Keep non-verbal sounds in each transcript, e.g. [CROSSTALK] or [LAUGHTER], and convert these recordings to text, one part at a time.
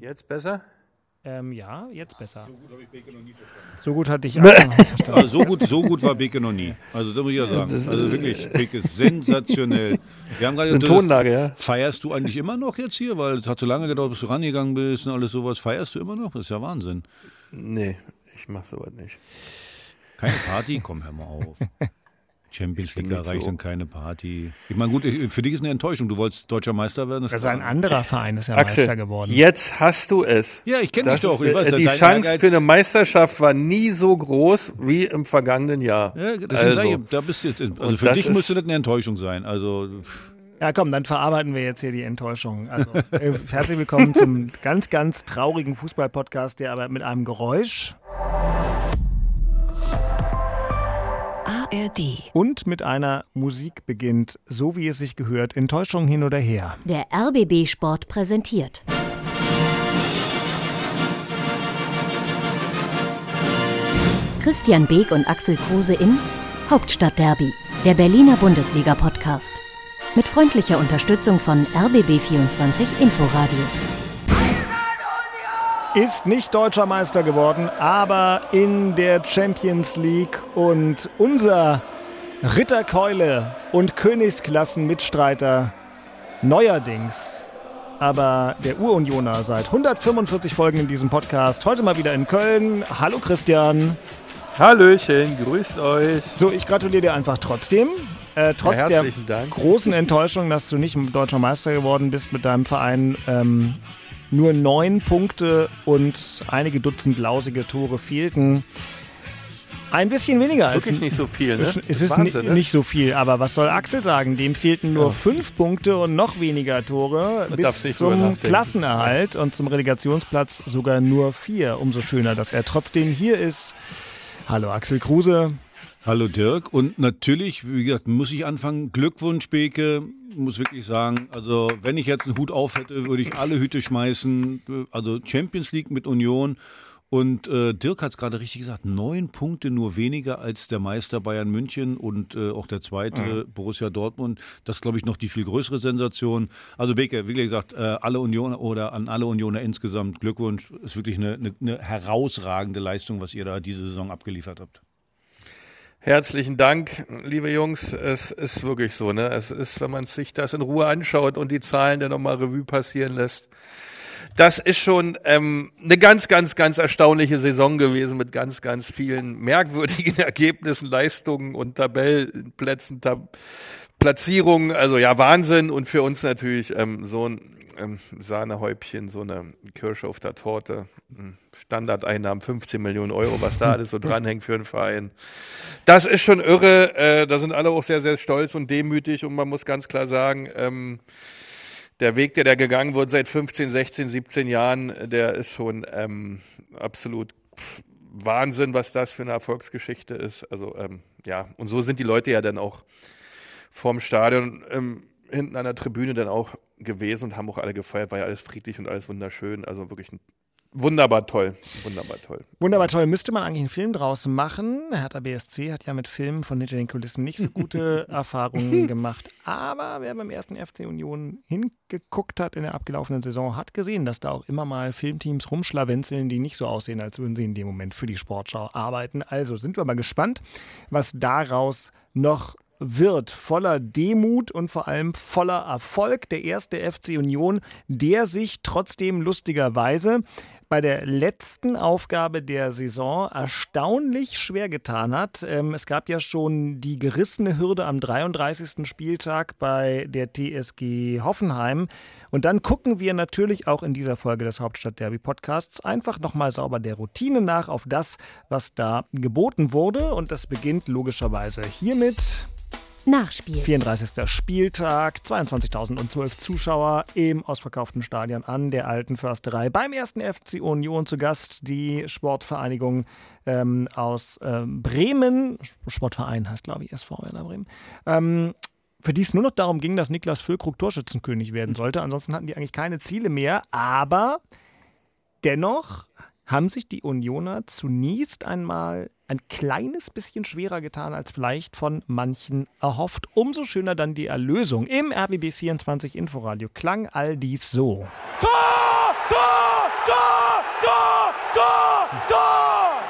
Jetzt besser? Ähm, ja, jetzt besser. So gut habe ich Beke noch nie verstanden. So gut hatte ich [LAUGHS] auch noch nicht verstanden. Also so, gut, so gut war Beke noch nie. Also das muss ich ja sagen. Also wirklich, Beke ist sensationell. Wir haben gerade Eine Tonlage, ja. Feierst du eigentlich immer noch jetzt hier? Weil es hat so lange gedauert, bis du rangegangen bist und alles sowas. Feierst du immer noch? Das ist ja Wahnsinn. Nee, ich mach sowas nicht. Keine Party? Komm, hör mal auf. [LAUGHS] Champions League erreicht so. dann keine Party. Ich meine, gut, für dich ist eine Enttäuschung. Du wolltest deutscher Meister werden. also ein anderer Verein ist ja Axel, Meister geworden. Jetzt hast du es. Ja, ich kenne dich doch. Ich weiß, die Chance Ehrgeiz. für eine Meisterschaft war nie so groß wie im vergangenen Jahr. Ja, also. Ich, da bist du jetzt, also für dich müsste das eine Enttäuschung sein. Also ja, komm, dann verarbeiten wir jetzt hier die Enttäuschung. Also, äh, herzlich willkommen zum ganz, ganz traurigen Fußball-Podcast, der aber mit einem Geräusch ARD. Und mit einer Musik beginnt, so wie es sich gehört, Enttäuschung hin oder her. Der RBB Sport präsentiert. Christian Beek und Axel Kruse in Hauptstadtderby, der Berliner Bundesliga-Podcast. Mit freundlicher Unterstützung von RBB24 Inforadio ist nicht deutscher Meister geworden, aber in der Champions League. Und unser Ritterkeule und Königsklassenmitstreiter neuerdings, aber der Urunioner seit 145 Folgen in diesem Podcast, heute mal wieder in Köln. Hallo Christian. Hallöchen, grüßt euch. So, ich gratuliere dir einfach trotzdem. Äh, trotz ja, der Dank. großen Enttäuschung, dass du nicht deutscher Meister geworden bist mit deinem Verein, ähm, nur neun Punkte und einige Dutzend lausige Tore fehlten. Ein bisschen weniger als. Wirklich nicht so viel, ne? Es ist Wahnsinn, ne? nicht so viel, aber was soll Axel sagen? Dem fehlten nur ja. fünf Punkte und noch weniger Tore Man bis zum Klassenerhalt und zum Relegationsplatz sogar nur vier. Umso schöner, dass er trotzdem hier ist. Hallo Axel Kruse. Hallo Dirk. Und natürlich, wie gesagt, muss ich anfangen. Glückwunsch, Beke muss wirklich sagen, also wenn ich jetzt einen Hut auf hätte, würde ich alle Hüte schmeißen. Also Champions League mit Union. Und äh, Dirk hat es gerade richtig gesagt, neun Punkte nur weniger als der Meister Bayern München und äh, auch der zweite mhm. Borussia Dortmund. Das ist, glaube ich, noch die viel größere Sensation. Also Beke, wie gesagt, äh, alle Unioner oder an alle Unioner insgesamt Glückwunsch. Ist wirklich eine, eine, eine herausragende Leistung, was ihr da diese Saison abgeliefert habt. Herzlichen Dank, liebe Jungs. Es ist wirklich so, ne? Es ist, wenn man sich das in Ruhe anschaut und die Zahlen dann nochmal Revue passieren lässt. Das ist schon ähm, eine ganz, ganz, ganz erstaunliche Saison gewesen mit ganz, ganz vielen merkwürdigen [LAUGHS] Ergebnissen, Leistungen und Tabellenplätzen, Tab Platzierungen. Also ja, Wahnsinn und für uns natürlich ähm, so ein ähm, Sahnehäubchen, so eine Kirsche auf der Torte. Hm, Standardeinnahmen 15 Millionen Euro, was da alles so [LAUGHS] dranhängt für einen Verein. Das ist schon irre. Äh, da sind alle auch sehr, sehr stolz und demütig und man muss ganz klar sagen, ähm, der Weg, der da gegangen wird seit 15, 16, 17 Jahren, der ist schon ähm, absolut Wahnsinn, was das für eine Erfolgsgeschichte ist. Also ähm, ja, und so sind die Leute ja dann auch vorm Stadion ähm, hinten an der Tribüne dann auch gewesen und haben auch alle gefeiert, war ja alles friedlich und alles wunderschön. Also wirklich ein Wunderbar toll. Wunderbar toll. Wunderbar toll. Müsste man eigentlich einen Film draus machen? Hertha BSC hat ja mit Filmen von hinter den Kulissen nicht so gute [LAUGHS] Erfahrungen gemacht. Aber wer beim ersten FC Union hingeguckt hat in der abgelaufenen Saison, hat gesehen, dass da auch immer mal Filmteams rumschlawenzeln, die nicht so aussehen, als würden sie in dem Moment für die Sportschau arbeiten. Also sind wir mal gespannt, was daraus noch wird voller Demut und vor allem voller Erfolg der erste FC Union, der sich trotzdem lustigerweise bei der letzten Aufgabe der Saison erstaunlich schwer getan hat. Ähm, es gab ja schon die gerissene Hürde am 33. Spieltag bei der TSG Hoffenheim. Und dann gucken wir natürlich auch in dieser Folge des Hauptstadt-Derby-Podcasts einfach nochmal sauber der Routine nach auf das, was da geboten wurde. Und das beginnt logischerweise hiermit. Nachspiel. 34. Spieltag, 22.012 Zuschauer im ausverkauften Stadion an der Alten Försterei. Beim ersten FC Union zu Gast die Sportvereinigung ähm, aus ähm, Bremen. Sportverein heißt, glaube ich, SV Werder Bremen. Ähm, für die es nur noch darum ging, dass Niklas Füllkrug Torschützenkönig werden sollte. Ansonsten hatten die eigentlich keine Ziele mehr. Aber dennoch haben sich die Unioner zunächst einmal ein kleines bisschen schwerer getan als vielleicht von manchen erhofft. Umso schöner dann die Erlösung. Im RBB 24 Inforadio klang all dies so. Tor! Tor! Tor! Tor! Tor! Tor!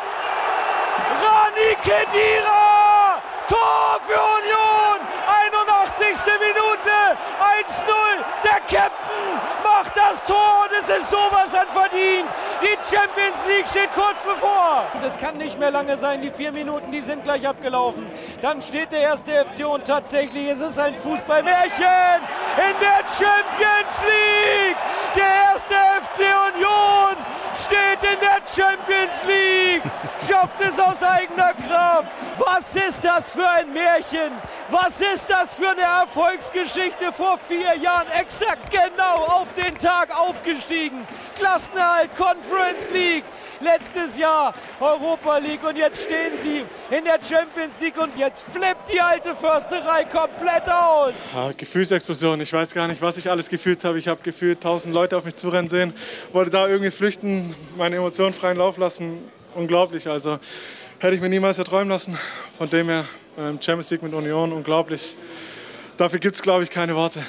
Rani Kedira! Tor für Union! 81. Minute! 1-0! Der Captain macht das Tor und es ist sowas an verdient! Die Champions League steht kurz bevor. Das kann nicht mehr lange sein. Die vier Minuten, die sind gleich abgelaufen. Dann steht der erste FC und tatsächlich ist es ein Fußballmärchen in der Champions League. Der erste FC Union steht in der Champions League, schafft es aus eigener Kraft. Was ist das für ein Märchen? Was ist das für eine Erfolgsgeschichte vor vier Jahren? Exakt genau auf den Tag aufgestiegen. Klassenerhalt, Conference League. Letztes Jahr Europa League und jetzt stehen sie in der Champions League und jetzt flippt die alte Försterei komplett aus. Ja, Gefühlsexplosion. Ich weiß gar nicht, was ich alles gefühlt habe. Ich habe gefühlt tausend Leute auf mich zurennen sehen, wollte da irgendwie flüchten, meine Emotionen freien Lauf lassen. Unglaublich. Also hätte ich mir niemals erträumen lassen. Von dem her ähm, Champions League mit Union, unglaublich. Dafür gibt es, glaube ich, keine Worte.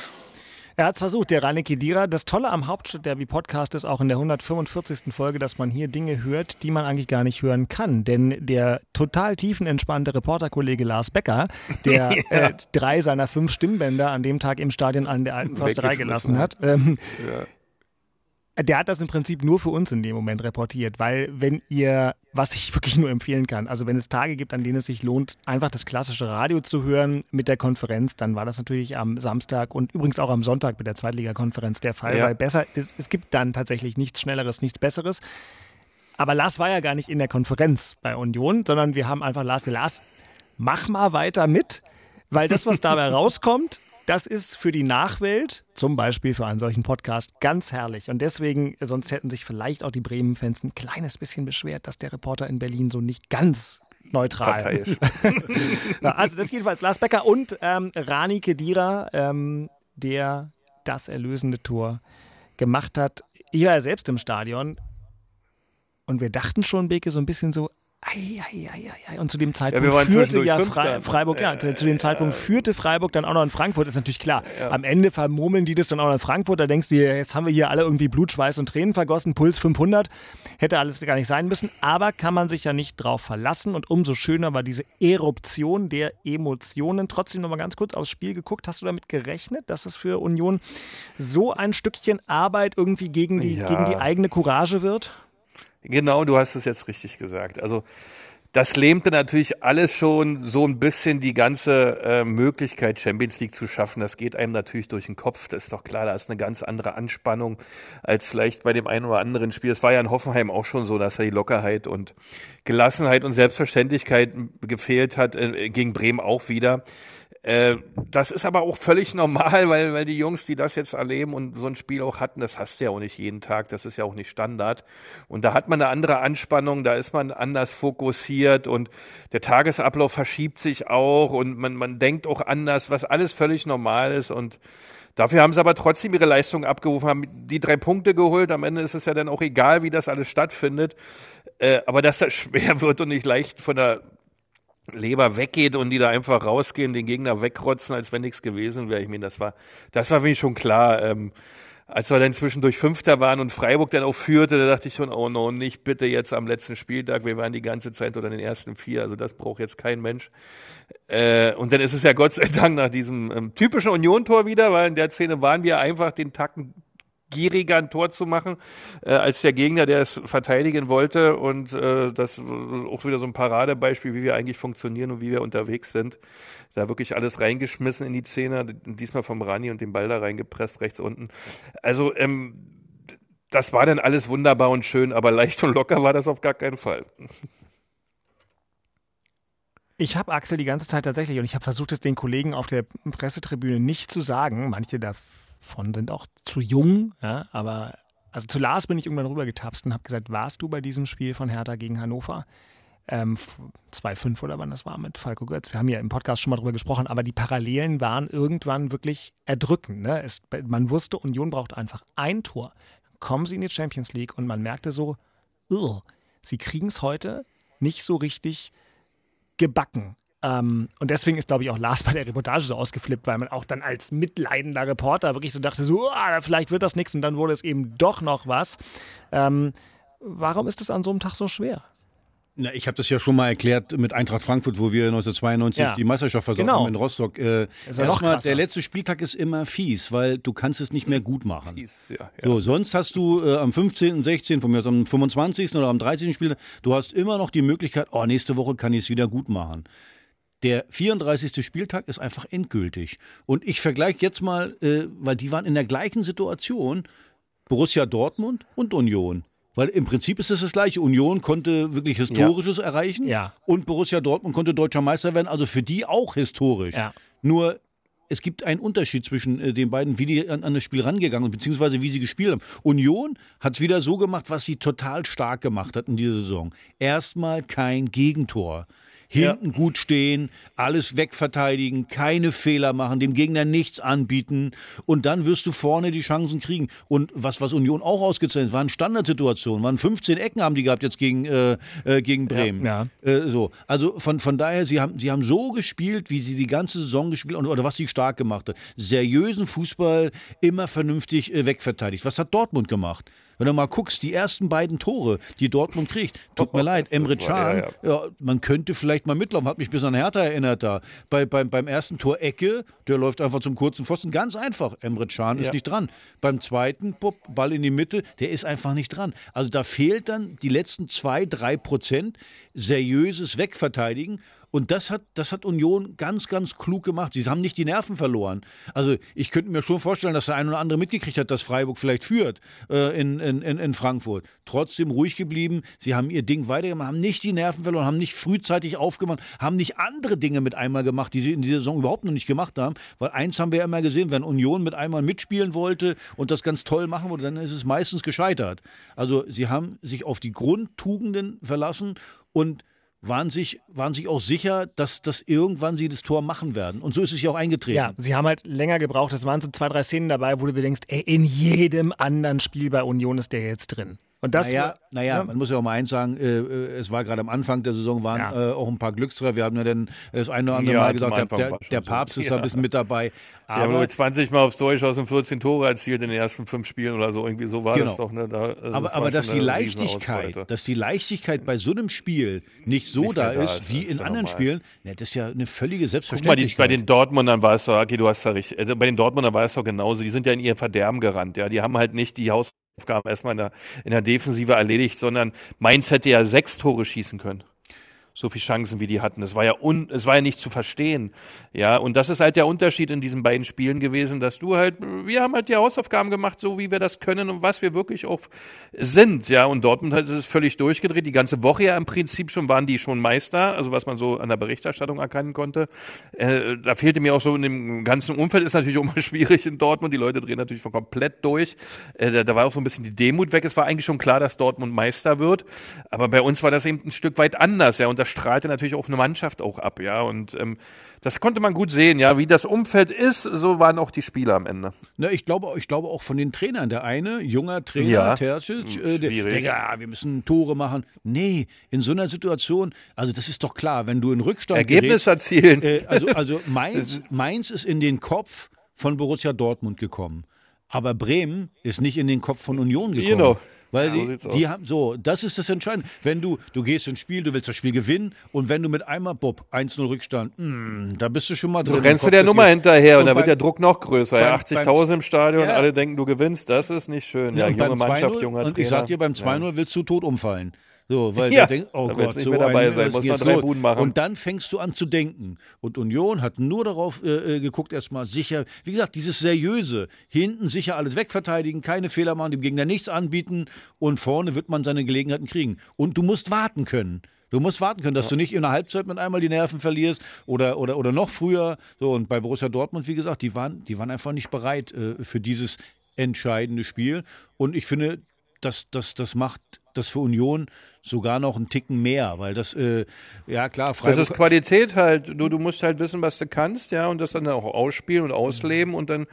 Er hat es versucht, der Rainer Kedira. Das Tolle am Hauptstadt-Derby-Podcast ist auch in der 145. Folge, dass man hier Dinge hört, die man eigentlich gar nicht hören kann. Denn der total tiefenentspannte Reporterkollege Lars Becker, der [LAUGHS] ja. äh, drei seiner fünf Stimmbänder an dem Tag im Stadion an der alten Försterei gelassen hat, ähm, ja der hat das im Prinzip nur für uns in dem Moment reportiert, weil wenn ihr, was ich [LAUGHS] wirklich nur empfehlen kann, also wenn es Tage gibt, an denen es sich lohnt, einfach das klassische Radio zu hören mit der Konferenz, dann war das natürlich am Samstag und übrigens auch am Sonntag mit der Zweitligakonferenz der Fall, ja. weil besser, es, es gibt dann tatsächlich nichts Schnelleres, nichts Besseres. Aber Lars war ja gar nicht in der Konferenz bei Union, sondern wir haben einfach Lars, Lars, mach mal weiter mit, weil das, was dabei [LAUGHS] rauskommt, das ist für die Nachwelt, zum Beispiel für einen solchen Podcast, ganz herrlich. Und deswegen, sonst hätten sich vielleicht auch die Bremen-Fans ein kleines bisschen beschwert, dass der Reporter in Berlin so nicht ganz neutral. ja, [LAUGHS] also das ist jedenfalls Lars Becker und ähm, Rani Kedira, ähm, der das erlösende Tor gemacht hat. Ich war ja selbst im Stadion und wir dachten schon, Beke, so ein bisschen so, Ei, ei, ei, Und zu dem Zeitpunkt ja, führte ja Fre Freiburg, ja, zu dem Zeitpunkt führte Freiburg dann auch noch in Frankfurt, ist natürlich klar. Am Ende vermurmeln die das dann auch noch in Frankfurt, da denkst du dir, jetzt haben wir hier alle irgendwie Blut, Schweiß und Tränen vergossen, Puls 500, hätte alles gar nicht sein müssen, aber kann man sich ja nicht drauf verlassen. Und umso schöner war diese Eruption der Emotionen. Trotzdem nochmal ganz kurz aufs Spiel geguckt, hast du damit gerechnet, dass es für Union so ein Stückchen Arbeit irgendwie gegen die, gegen die eigene Courage wird? Genau, du hast es jetzt richtig gesagt. Also das lähmte natürlich alles schon so ein bisschen die ganze äh, Möglichkeit, Champions League zu schaffen. Das geht einem natürlich durch den Kopf. Das ist doch klar, da ist eine ganz andere Anspannung als vielleicht bei dem einen oder anderen Spiel. Es war ja in Hoffenheim auch schon so, dass da die Lockerheit und Gelassenheit und Selbstverständlichkeit gefehlt hat, äh, gegen Bremen auch wieder. Äh, das ist aber auch völlig normal, weil, weil die Jungs, die das jetzt erleben und so ein Spiel auch hatten, das hast du ja auch nicht jeden Tag, das ist ja auch nicht Standard. Und da hat man eine andere Anspannung, da ist man anders fokussiert und der Tagesablauf verschiebt sich auch und man, man denkt auch anders, was alles völlig normal ist und Dafür haben sie aber trotzdem ihre Leistung abgerufen, haben die drei Punkte geholt. Am Ende ist es ja dann auch egal, wie das alles stattfindet. Äh, aber dass das [LAUGHS] schwer wird und nicht leicht von der Leber weggeht und die da einfach rausgehen, den Gegner wegrotzen, als wenn nichts gewesen wäre. Ich meine, das war, das war mir schon klar. Ähm, als wir dann zwischendurch Fünfter waren und Freiburg dann auch führte, da dachte ich schon, oh no, nicht bitte jetzt am letzten Spieltag. Wir waren die ganze Zeit unter den ersten vier, also das braucht jetzt kein Mensch. Äh, und dann ist es ja Gott sei Dank nach diesem ähm, typischen Union-Tor wieder, weil in der Szene waren wir einfach den Tacken gieriger ein Tor zu machen, äh, als der Gegner, der es verteidigen wollte. Und äh, das auch wieder so ein Paradebeispiel, wie wir eigentlich funktionieren und wie wir unterwegs sind. Da wirklich alles reingeschmissen in die Zähne, diesmal vom Rani und den Ball da reingepresst, rechts unten. Also ähm, das war dann alles wunderbar und schön, aber leicht und locker war das auf gar keinen Fall. Ich habe Axel die ganze Zeit tatsächlich und ich habe versucht, es den Kollegen auf der Pressetribüne nicht zu sagen. Manche da von sind auch zu jung, ja, aber also zu Lars bin ich irgendwann rübergetapst und habe gesagt, warst du bei diesem Spiel von Hertha gegen Hannover? Ähm, 2-5 oder wann das war mit Falco Götz. Wir haben ja im Podcast schon mal drüber gesprochen, aber die Parallelen waren irgendwann wirklich erdrückend. Ne? Es, man wusste, Union braucht einfach ein Tor. Dann kommen sie in die Champions League und man merkte so, sie kriegen es heute nicht so richtig gebacken Ähm, und deswegen ist, glaube ich, auch Lars bei der Reportage so ausgeflippt, weil man auch dann als mitleidender Reporter wirklich so dachte, so, oh, vielleicht wird das nichts und dann wurde es eben doch noch was. Ähm, warum ist es an so einem Tag so schwer? Na, ich habe das ja schon mal erklärt mit Eintracht Frankfurt, wo wir 1992 ja. die Meisterschaft versorgt genau. haben in Rostock. Äh, Erstmal, der letzte Spieltag ist immer fies, weil du kannst es nicht mehr gut machen. Fies, ja, ja. So, sonst hast du äh, am 15., 16., von mir aus am 25. oder am 30. Spieltag, du hast immer noch die Möglichkeit, oh, nächste Woche kann ich es wieder gut machen. Der 34. Spieltag ist einfach endgültig. Und ich vergleiche jetzt mal, äh, weil die waren in der gleichen Situation, Borussia Dortmund und Union. Weil im Prinzip ist es das gleiche. Union konnte wirklich Historisches ja. erreichen ja. und Borussia Dortmund konnte deutscher Meister werden. Also für die auch historisch. Ja. Nur es gibt einen Unterschied zwischen äh, den beiden, wie die an, an, das Spiel rangegangen sind, beziehungsweise wie sie gespielt haben. Union hat es wieder so gemacht, was sie total stark gemacht hat in dieser Saison. Erstmal kein Gegentor hinten ja. gut stehen, alles wegverteidigen, keine Fehler machen, dem Gegner nichts anbieten und dann wirst du vorne die Chancen kriegen. Und was, was Union auch ausgezeichnet waren Standardsituationen, waren 15 Ecken haben die gehabt jetzt gegen, äh, äh, gegen Bremen. Ja, ja. Äh, so. Also von, von daher, sie haben, sie haben so gespielt, wie sie die ganze Saison gespielt haben oder was sie stark gemacht hat. Seriösen Fußball, immer vernünftig äh, wegverteidigt. Was hat Dortmund gemacht? Wenn du mal guckst, die ersten beiden Tore, die Dortmund kriegt, tut mir [LAUGHS] leid, Emre Can, ja, ja. ja, man könnte vielleicht mal mitlaufen, hat mich bis an Hertha erinnert da. Bei, beim, beim ersten Tor Ecke, der läuft einfach zum kurzen Pfosten, ganz einfach. Emre Can ist nicht dran. Beim zweiten, Pop, Ball in die Mitte, der ist einfach nicht dran. Also da fehlt dann die letzten zwei, drei Prozent seriöses Wegverteidigen und das hat, das hat Union ganz, ganz klug gemacht. Sie haben nicht die Nerven verloren. Also ich könnte mir schon vorstellen, dass der ein oder andere mitgekriegt hat, dass Freiburg vielleicht führt äh, in, in, in Frankfurt. Trotzdem ruhig geblieben. Sie haben ihr Ding weitergemacht, haben nicht die Nerven verloren, haben nicht frühzeitig aufgemacht, haben nicht andere Dinge mit einmal gemacht, die sie in dieser Saison überhaupt noch nicht gemacht haben. Weil eins haben wir ja immer gesehen, wenn Union mit einmal mitspielen wollte und das ganz toll machen wollte, dann ist es meistens gescheitert. Also sie haben sich auf die Grundtugenden verlassen und waren sich, waren sich auch sicher, dass, dass irgendwann sie das Tor machen werden. Und so ist es ja auch eingetreten. Ja, sie haben halt länger gebraucht. Es waren so zwei, drei Szenen dabei, wo du dir denkst, ey, in jedem anderen Spiel bei Union ist der jetzt drin. Und das naja, naja, ja. man muss ja auch mal eins sagen, äh, äh, es war gerade am Anfang der Saison, waren ja. äh, auch ein paar Glückstreffer. Wir haben ja dann das eine oder andere ja, Mal gesagt, der, der, der Papst so. ist da ein bisschen mit dabei. Aber wir haben 20 Mal aufs Tor geschossen und 14 Tore erzielt in den ersten fünf Spielen oder so. Irgendwie so war genau. das doch. Ne? Da, also aber das aber dass die Leichtigkeit, dass die Leichtigkeit bei so einem Spiel nicht so nicht da, da, ist, wie in anderen normal. Spielen, ne, das ist ja eine völlige Selbstverständlichkeit. Guck mal, die, bei den Dortmundern war es doch, okay, du hast da richtig, also bei den Dortmundern war es doch genauso. Die sind ja in ihr Verderben gerannt. Ja, die haben halt nicht die Haus Aufgaben erstmal in der, in der Defensive erledigt, sondern Mainz hätte ja sechs Tore schießen können so viele Chancen, wie die hatten. Es war ja un, es war ja nicht zu verstehen. Ja, und das ist halt der Unterschied in diesen beiden Spielen gewesen, dass du halt, wir haben halt die Hausaufgaben gemacht, so wie wir das können und was wir wirklich auch sind. Ja, und Dortmund hat es völlig durchgedreht. Die ganze Woche ja im Prinzip schon waren die schon Meister, also was man so an der Berichterstattung erkennen konnte. Äh, da fehlte mir auch so in dem ganzen Umfeld ist natürlich [LAUGHS] auch mal schwierig in Dortmund. Die Leute drehen natürlich von komplett durch. Äh, da, da war auch so ein bisschen die Demut weg. Es war eigentlich schon klar, dass Dortmund Meister wird. Aber bei uns war das eben ein Stück weit anders. Ja, und das strahlte natürlich auch eine Mannschaft auch ab, ja. Und ähm, das konnte man gut sehen, ja. Wie das Umfeld ist, so waren auch die Spieler am Ende. Na, ich glaube, ich glaube auch von den Trainern. Der eine, junger Trainer, ja. Terzic, äh, der denkt, ja, wir müssen Tore machen. Nee, in so einer Situation, also das ist doch klar, wenn du in Rückstand Ergebnis gerätst, erzielen. Äh, also, [LAUGHS] also Mainz, Mainz ist in den Kopf von Borussia Dortmund gekommen. Aber Bremen ist nicht in den Kopf von Union gekommen. Genau. Weil ja, die, die haben so, das ist das Entscheidende. Wenn du, du gehst ins Spiel, du willst das Spiel gewinnen und wenn du mit einmal, Bob, 1-0 Rückstand, mh, hm, da bist du schon mal drin. Du rennst du der Nummer hinterher und, und da wird der Druck noch größer. Ja, 80.000 im Stadion ja. und alle denken, du gewinnst, das ist nicht schön. Ja, junge Mannschaft, junger Trainer. Und ich sag dir, beim 2-0 willst du tot umfallen. So, weil [LAUGHS] ja, der denkt, oh Gott, nicht so mehr dabei ein, sein, muss man drei so. Buden machen. Und dann fängst du an zu denken. Und Union hat nur darauf äh, äh, geguckt, erstmal sicher, wie gesagt, dieses seriöse, hinten sicher alles wegverteidigen, keine Fehler machen, dem Gegner nichts anbieten und vorne wird man seine Gelegenheiten kriegen. Und du musst warten können. Du musst warten können, dass ja. du nicht in der Halbzeit mit einmal die Nerven verlierst oder, oder, oder noch früher. So, und bei Borussia Dortmund, wie gesagt, die waren, die waren einfach nicht bereit äh, für dieses entscheidende Spiel. Und ich finde, das, das, das macht das für Union sogar noch einen Ticken mehr, weil das, äh, ja klar, Freiburg. Das ist Qualität halt. Du, du musst halt wissen, was du kannst, ja, und das dann auch ausspielen und ausleben und dann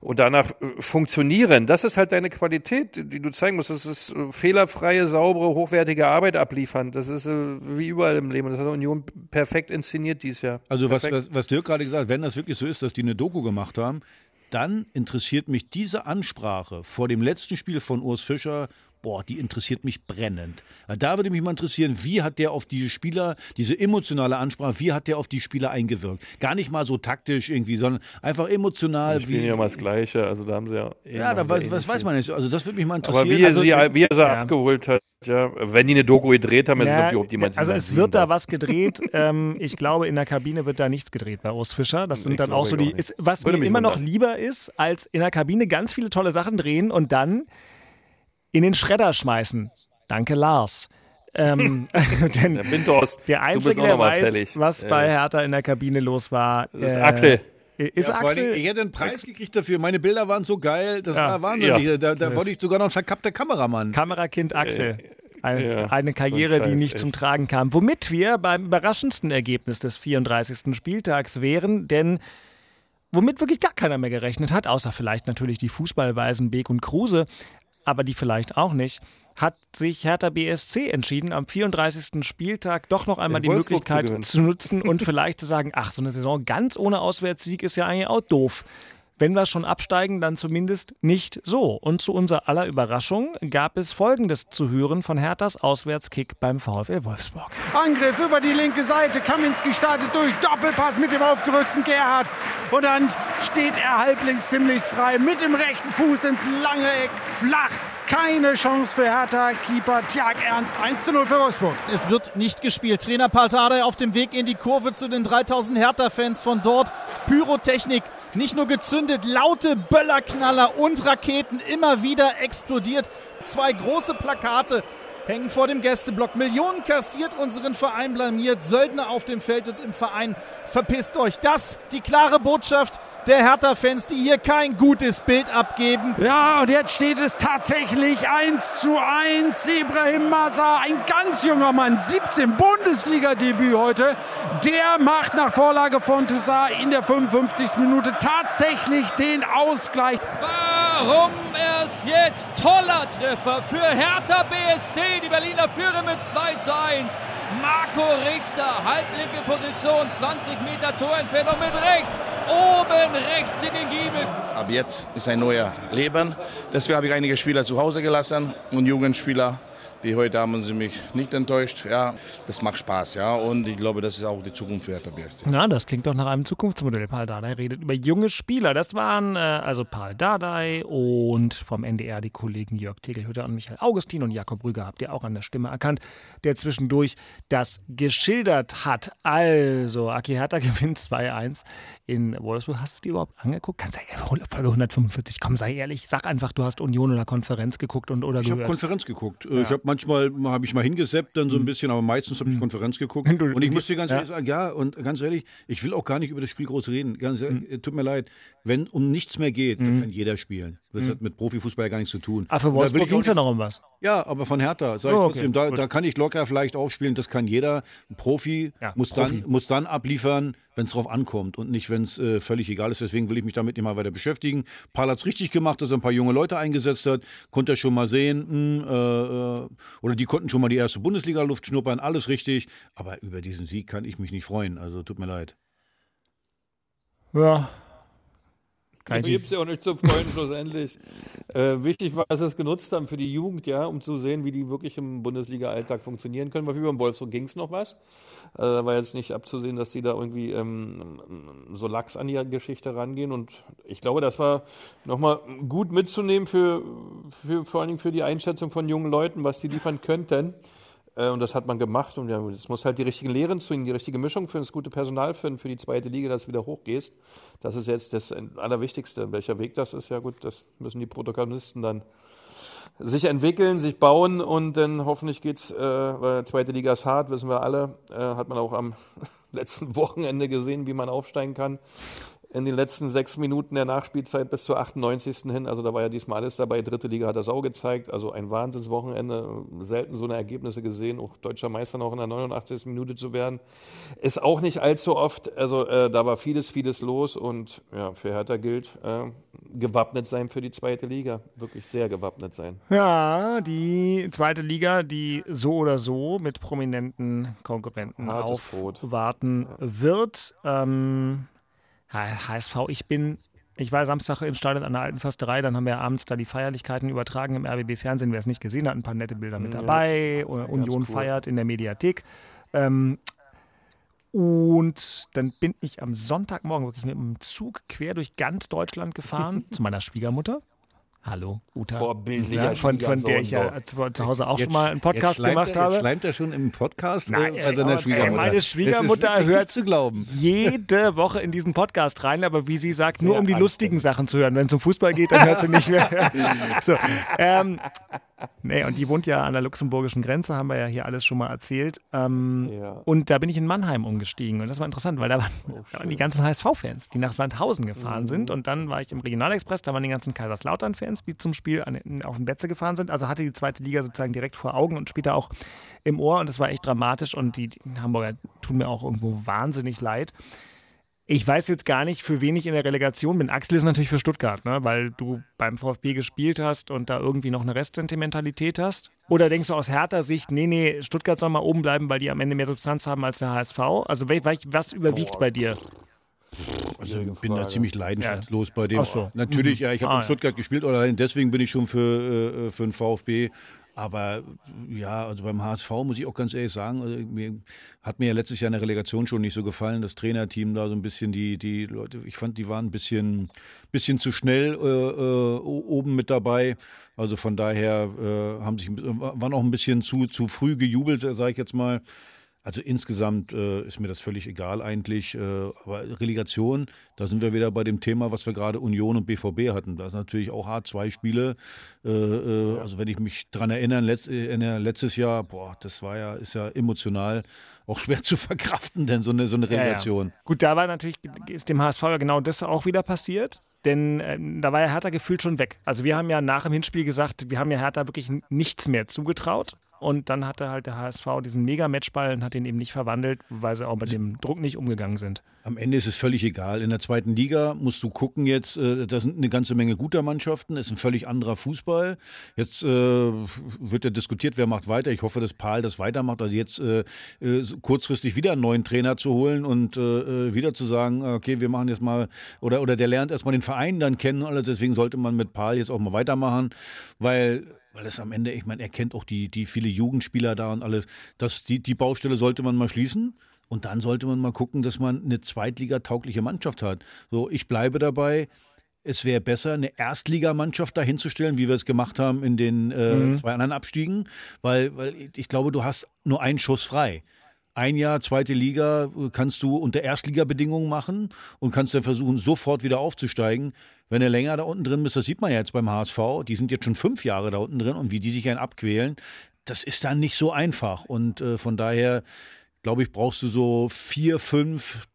und danach äh, funktionieren. Das ist halt deine Qualität, die du zeigen musst. Das ist äh, fehlerfreie, saubere, hochwertige Arbeit abliefern. Das ist äh, wie überall im Leben. Das hat Union perfekt inszeniert dieses Jahr. Also was, was, was Dirk gerade gesagt hat, wenn das wirklich so ist, dass die eine Doku gemacht haben, dann interessiert mich diese Ansprache vor dem letzten Spiel von Urs Fischer boah, die interessiert mich brennend. Da würde mich mal interessieren, wie hat der auf diese Spieler, diese emotionale Ansprache, wie hat der auf die Spieler eingewirkt? Gar nicht mal so taktisch irgendwie, sondern einfach emotional. Die spielen wie, ja mal das Gleiche, also da haben sie ja. Ja, da weiß, was weiß man nicht. Also das würde mich mal interessieren. Aber wie er, also, sie, wie er sie ja. abgeholt hat. Ja, wenn die eine Doku gedreht haben, ist ja, es die man Also es wird da was gedreht. [LAUGHS] ähm, ich glaube, in der Kabine wird da nichts gedreht bei Urs Fischer. Das sind ich dann auch so die. Ist, was Würde mir immer noch lieber ist, als in der Kabine ganz viele tolle Sachen drehen und dann in den Schredder schmeißen. Danke, Lars. Ähm, [LAUGHS] [LAUGHS] denn der, Windhorst, der Einzige, der weiß, fällig. was äh. bei Hertha in der Kabine los war. Das ist äh, Axel. Ist ja, Axel? ich hätte einen Preis gekriegt dafür. Meine Bilder waren so geil. Das ja, war wahnsinnig. Ja. Da, da wollte ich sogar noch verkappter Kameramann. Kamerakind Axel. Ein, ja, eine Karriere, die nicht echt. zum Tragen kam. Womit wir beim überraschendsten Ergebnis des 34. Spieltags wären, denn womit wirklich gar keiner mehr gerechnet hat, außer vielleicht natürlich die Fußballweisen Beek und Kruse, aber die vielleicht auch nicht, hat sich Hertha BSC entschieden, am 34. Spieltag doch noch einmal In die Wolfsburg Möglichkeit zu, zu nutzen und [LAUGHS] vielleicht zu sagen, ach, so eine Saison ganz ohne Auswärtssieg ist ja eigentlich auch doof wenn wir schon absteigen, dann zumindest nicht so. Und zu unserer aller Überraschung gab es Folgendes zu hören von Herthas Auswärtskick beim VfL Wolfsburg. Angriff über die linke Seite. Kaminski startet durch. Doppelpass mit dem aufgerückten Gerhard. Und dann steht er halblinks ziemlich frei mit dem rechten Fuß ins lange Eck. Flach. Keine Chance für Hertha. Keeper Tjag Ernst 1 zu 0 für Wolfsburg. Es wird nicht gespielt. Trainer Paltade auf dem Weg in die Kurve zu den 3000 Hertha-Fans von dort. Pyrotechnik nicht nur gezündet, laute Böllerknaller und Raketen immer wieder explodiert. Zwei große Plakate hängen vor dem Gästeblock. Millionen kassiert, unseren Verein blamiert. Söldner auf dem Feld und im Verein. Verpisst euch. Das die klare Botschaft der Hertha-Fans, die hier kein gutes Bild abgeben. Ja, und jetzt steht es tatsächlich 1 zu 1. Ibrahim Masa, ein ganz junger Mann, 17 Bundesliga-Debüt heute. Der macht nach Vorlage von Toussaint in der 55. Minute tatsächlich den Ausgleich. Warum erst jetzt? Toller Treffer für Hertha BSC. Die Berliner führen mit 2 zu 1. Marco Richter, halblinke Position, 20 Meter Torentfernung mit rechts, oben rechts in den Giebel. Ab jetzt ist ein neuer Leben. Deswegen habe ich einige Spieler zu Hause gelassen und Jugendspieler wie heute haben sie mich nicht enttäuscht. Ja, das macht Spaß, ja. Und ich glaube, das ist auch die Zukunft für Hertha BSC. Na, das klingt doch nach einem Zukunftsmodell. Paul Dardai redet über junge Spieler. Das waren äh, also Paul Dardai und vom NDR die Kollegen Jörg Tegelhütter und Michael Augustin und Jakob Rüger habt ihr auch an der Stimme erkannt, der zwischendurch das geschildert hat. Also, Aki Hertha gewinnt [LAUGHS] 2-1 in Wolfsburg. Hast du die überhaupt angeguckt? Kannst du Folge 145, komm, sei ehrlich, sag einfach, du hast Union oder Konferenz geguckt und oder Ich habe Konferenz geguckt. Äh, ja. Ich habe manchmal habe ich mal hingeseppt dann so ein mhm. bisschen, aber meistens habe ich mhm. Konferenz geguckt. [LAUGHS] und ich muss dir ganz ja. ehrlich sagen, ja, und ganz ehrlich, ich will auch gar nicht über das Spiel groß reden. Ganz ehrlich, mhm. tut mir leid, wenn um nichts mehr geht, dann mhm. kann jeder spielen. Das mhm. hat mit Profifußball ja gar nichts zu tun. Aber für Wolfsburg ging es ja noch um was. Ja, aber von Hertha, sag ich oh, okay. trotzdem, da, da, kann ich locker vielleicht aufspielen, das kann jeder. Ein Profi, ja, muss, Profi. Dann, muss dann abliefern, wenn es drauf ankommt und nicht, wenn es äh, völlig egal ist. Deswegen will ich mich damit nicht mal weiter beschäftigen. Paul hat es richtig gemacht, dass er ein paar junge Leute eingesetzt hat. Konnte er schon mal sehen, mh, hm, äh, äh, oder die konnten schon mal die erste Bundesliga-Luft schnuppern, alles richtig. Aber über diesen Sieg kann ich mich nicht freuen. Also tut mir leid. Ja, kein gibt es ja auch nicht zu freuen, schlussendlich. Äh, wichtig war, dass sie es genutzt haben für die Jugend, ja, um zu sehen, wie die wirklich im Bundesliga-Alltag funktionieren können. Weil wie beim Wolfsburg ging es noch was. Äh, war jetzt nicht abzusehen, dass sie da irgendwie ähm, so lax an die Geschichte rangehen. Und ich glaube, das war nochmal gut mitzunehmen für, für vor allen Dingen für die Einschätzung von jungen Leuten, was die liefern könnten. Äh, und das hat man gemacht. Und es muss halt die richtigen Lehren zwingen, die richtige Mischung für das gute Personal finden, für die zweite Liga, dass du wieder hochgehst. Das ist jetzt das Allerwichtigste. Welcher Weg das ist, ja gut, das müssen die Protagonisten dann sich entwickeln, sich bauen und dann hoffentlich geht's, äh, weil zweite Liga ist hart, wissen wir alle, äh, hat man auch am [LAUGHS] letzten Wochenende gesehen, wie man aufsteigen kann. In den letzten sechs Minuten der Nachspielzeit bis zur 98. hin. Also da war ja diesmal alles dabei. Dritte Liga hat das auch gezeigt. Also ein Wahnsinnswochenende. Selten so eine Ergebnisse gesehen. Auch deutscher Meister noch in der 89. Minute zu werden. Ist auch nicht allzu oft. Also äh, da war vieles, vieles los. Und ja, für Hertha gilt, äh, gewappnet sein für die zweite Liga. Wirklich sehr gewappnet sein. Ja, die zweite Liga, die so oder so mit prominenten Konkurrenten Hartes aufwarten wird. Ähm, HSV, ich bin, ich war Samstag im Stadion an der Alten Försterei, dann haben wir abends da die Feierlichkeiten übertragen im RBB-Fernsehen. Wer es nicht gesehen hat, ein paar nette Bilder mit Ja. dabei. Union cool. feiert in der Mediathek. Ähm, und dann bin ich am Sonntagmorgen wirklich mit dem Zug quer durch ganz Deutschland gefahren [LAUGHS] zu meiner Schwiegermutter. Hallo, Uta. Vorbildlicher Ja, von, von der ich ja zu, zu Hause auch schon mal einen Podcast jetzt gemacht er, habe. Jetzt schleimt er schon im Podcast Nein, äh, bei seiner aber, ey, Schwiegermutter. meine Schwiegermutter das ist wirklich hört- zu glauben. jede Woche in diesen Podcast rein, aber wie sie sagt, nur Sehr um die lustigen Sachen zu hören. Wenn es um Fußball geht, dann hört sie nicht mehr. [LAUGHS] so, ähm, nee, und die wohnt ja an der luxemburgischen Grenze, haben wir ja hier alles schon mal erzählt. Ähm, Ja. Und da bin ich in Mannheim umgestiegen und das war interessant, weil da waren, [LAUGHS] da waren die ganzen HSV-Fans, die nach Sandhausen gefahren sind und dann war ich im Regionalexpress, da waren die ganzen Kaiserslautern-Fans, die zum Spiel an, auf den Betze gefahren sind. Also hatte die zweite Liga sozusagen direkt vor Augen und später auch im Ohr und das war echt dramatisch und die, die Hamburger tun mir auch irgendwo wahnsinnig leid. Ich weiß jetzt gar nicht, für wen ich in der Relegation bin. Axel ist natürlich für Stuttgart, ne? weil du beim VfB gespielt hast und da irgendwie noch eine Restsentimentalität hast. Oder denkst du aus härter Sicht, nee, nee, Stuttgart soll mal oben bleiben, weil die am Ende mehr Substanz haben als der HSV? Also was überwiegt bei dir? Also ich bin da ziemlich leidenschaftslos bei dem. Ach so. Natürlich, ja, ich habe Ah, in ja. Stuttgart gespielt, oder deswegen bin ich schon für, äh, für den VfB. Aber ja, also beim HSV muss ich auch ganz ehrlich sagen, also mir hat mir ja letztes Jahr in der Relegation schon nicht so gefallen, das Trainerteam da so ein bisschen, die, die Leute, ich fand, die waren ein bisschen, bisschen zu schnell äh, äh, oben mit dabei. Also von daher äh, haben sich, waren auch ein bisschen zu, zu früh gejubelt, sage ich jetzt mal. Also insgesamt äh, ist mir das völlig egal eigentlich. Äh, aber Relegation, da sind wir wieder bei dem Thema, was wir gerade Union und BVB hatten. Da ist natürlich auch hart zwei Spiele. Äh, äh, Also wenn ich mich dran erinnere, letzt, äh, erinnere, letztes Jahr, boah, das war ja, ist ja emotional auch [LAUGHS] schwer zu verkraften, denn so eine, so eine Ja, ja. Relegation. Gut, da war natürlich, ist dem HSV ja genau das auch wieder passiert, denn äh, da war ja Hertha gefühlt schon weg. Also wir haben ja nach dem Hinspiel gesagt, wir haben ja Hertha wirklich nichts mehr zugetraut und dann hatte halt der HSV diesen Mega-Matchball und hat ihn eben nicht verwandelt, weil sie auch mit dem Druck nicht umgegangen sind. Am Ende ist es völlig egal. In der zweiten Liga musst du gucken jetzt, äh, da sind eine ganze Menge guter Mannschaften, ist ein völlig anderer Fußball. Jetzt äh, wird ja diskutiert, wer macht weiter. Ich hoffe, dass Paul das weitermacht. Also jetzt äh, äh, kurzfristig wieder einen neuen Trainer zu holen und äh, wieder zu sagen, okay, wir machen jetzt mal, oder, oder der lernt erstmal den Verein dann kennen alles. Deswegen sollte man mit Paul jetzt auch mal weitermachen, weil weil es am Ende, ich meine, er kennt auch die, die viele Jugendspieler da und alles. Das, die, die Baustelle sollte man mal schließen. Und dann sollte man mal gucken, dass man eine Zweitliga-taugliche Mannschaft hat. So, ich bleibe dabei. Es wäre besser, eine Erstligamannschaft dahinzustellen, wie wir es gemacht haben in den äh, zwei anderen Abstiegen, weil, weil ich glaube, du hast nur einen Schuss frei. Ein Jahr zweite Liga kannst du unter Erstliga-Bedingungen machen und kannst dann versuchen, sofort wieder aufzusteigen. Wenn du länger da unten drin bist, das sieht man ja jetzt beim HSV, die sind jetzt schon fünf Jahre da unten drin und wie die sich einen abquälen, das ist dann nicht so einfach. Und äh, von daher, glaube ich, brauchst du so vier, fünf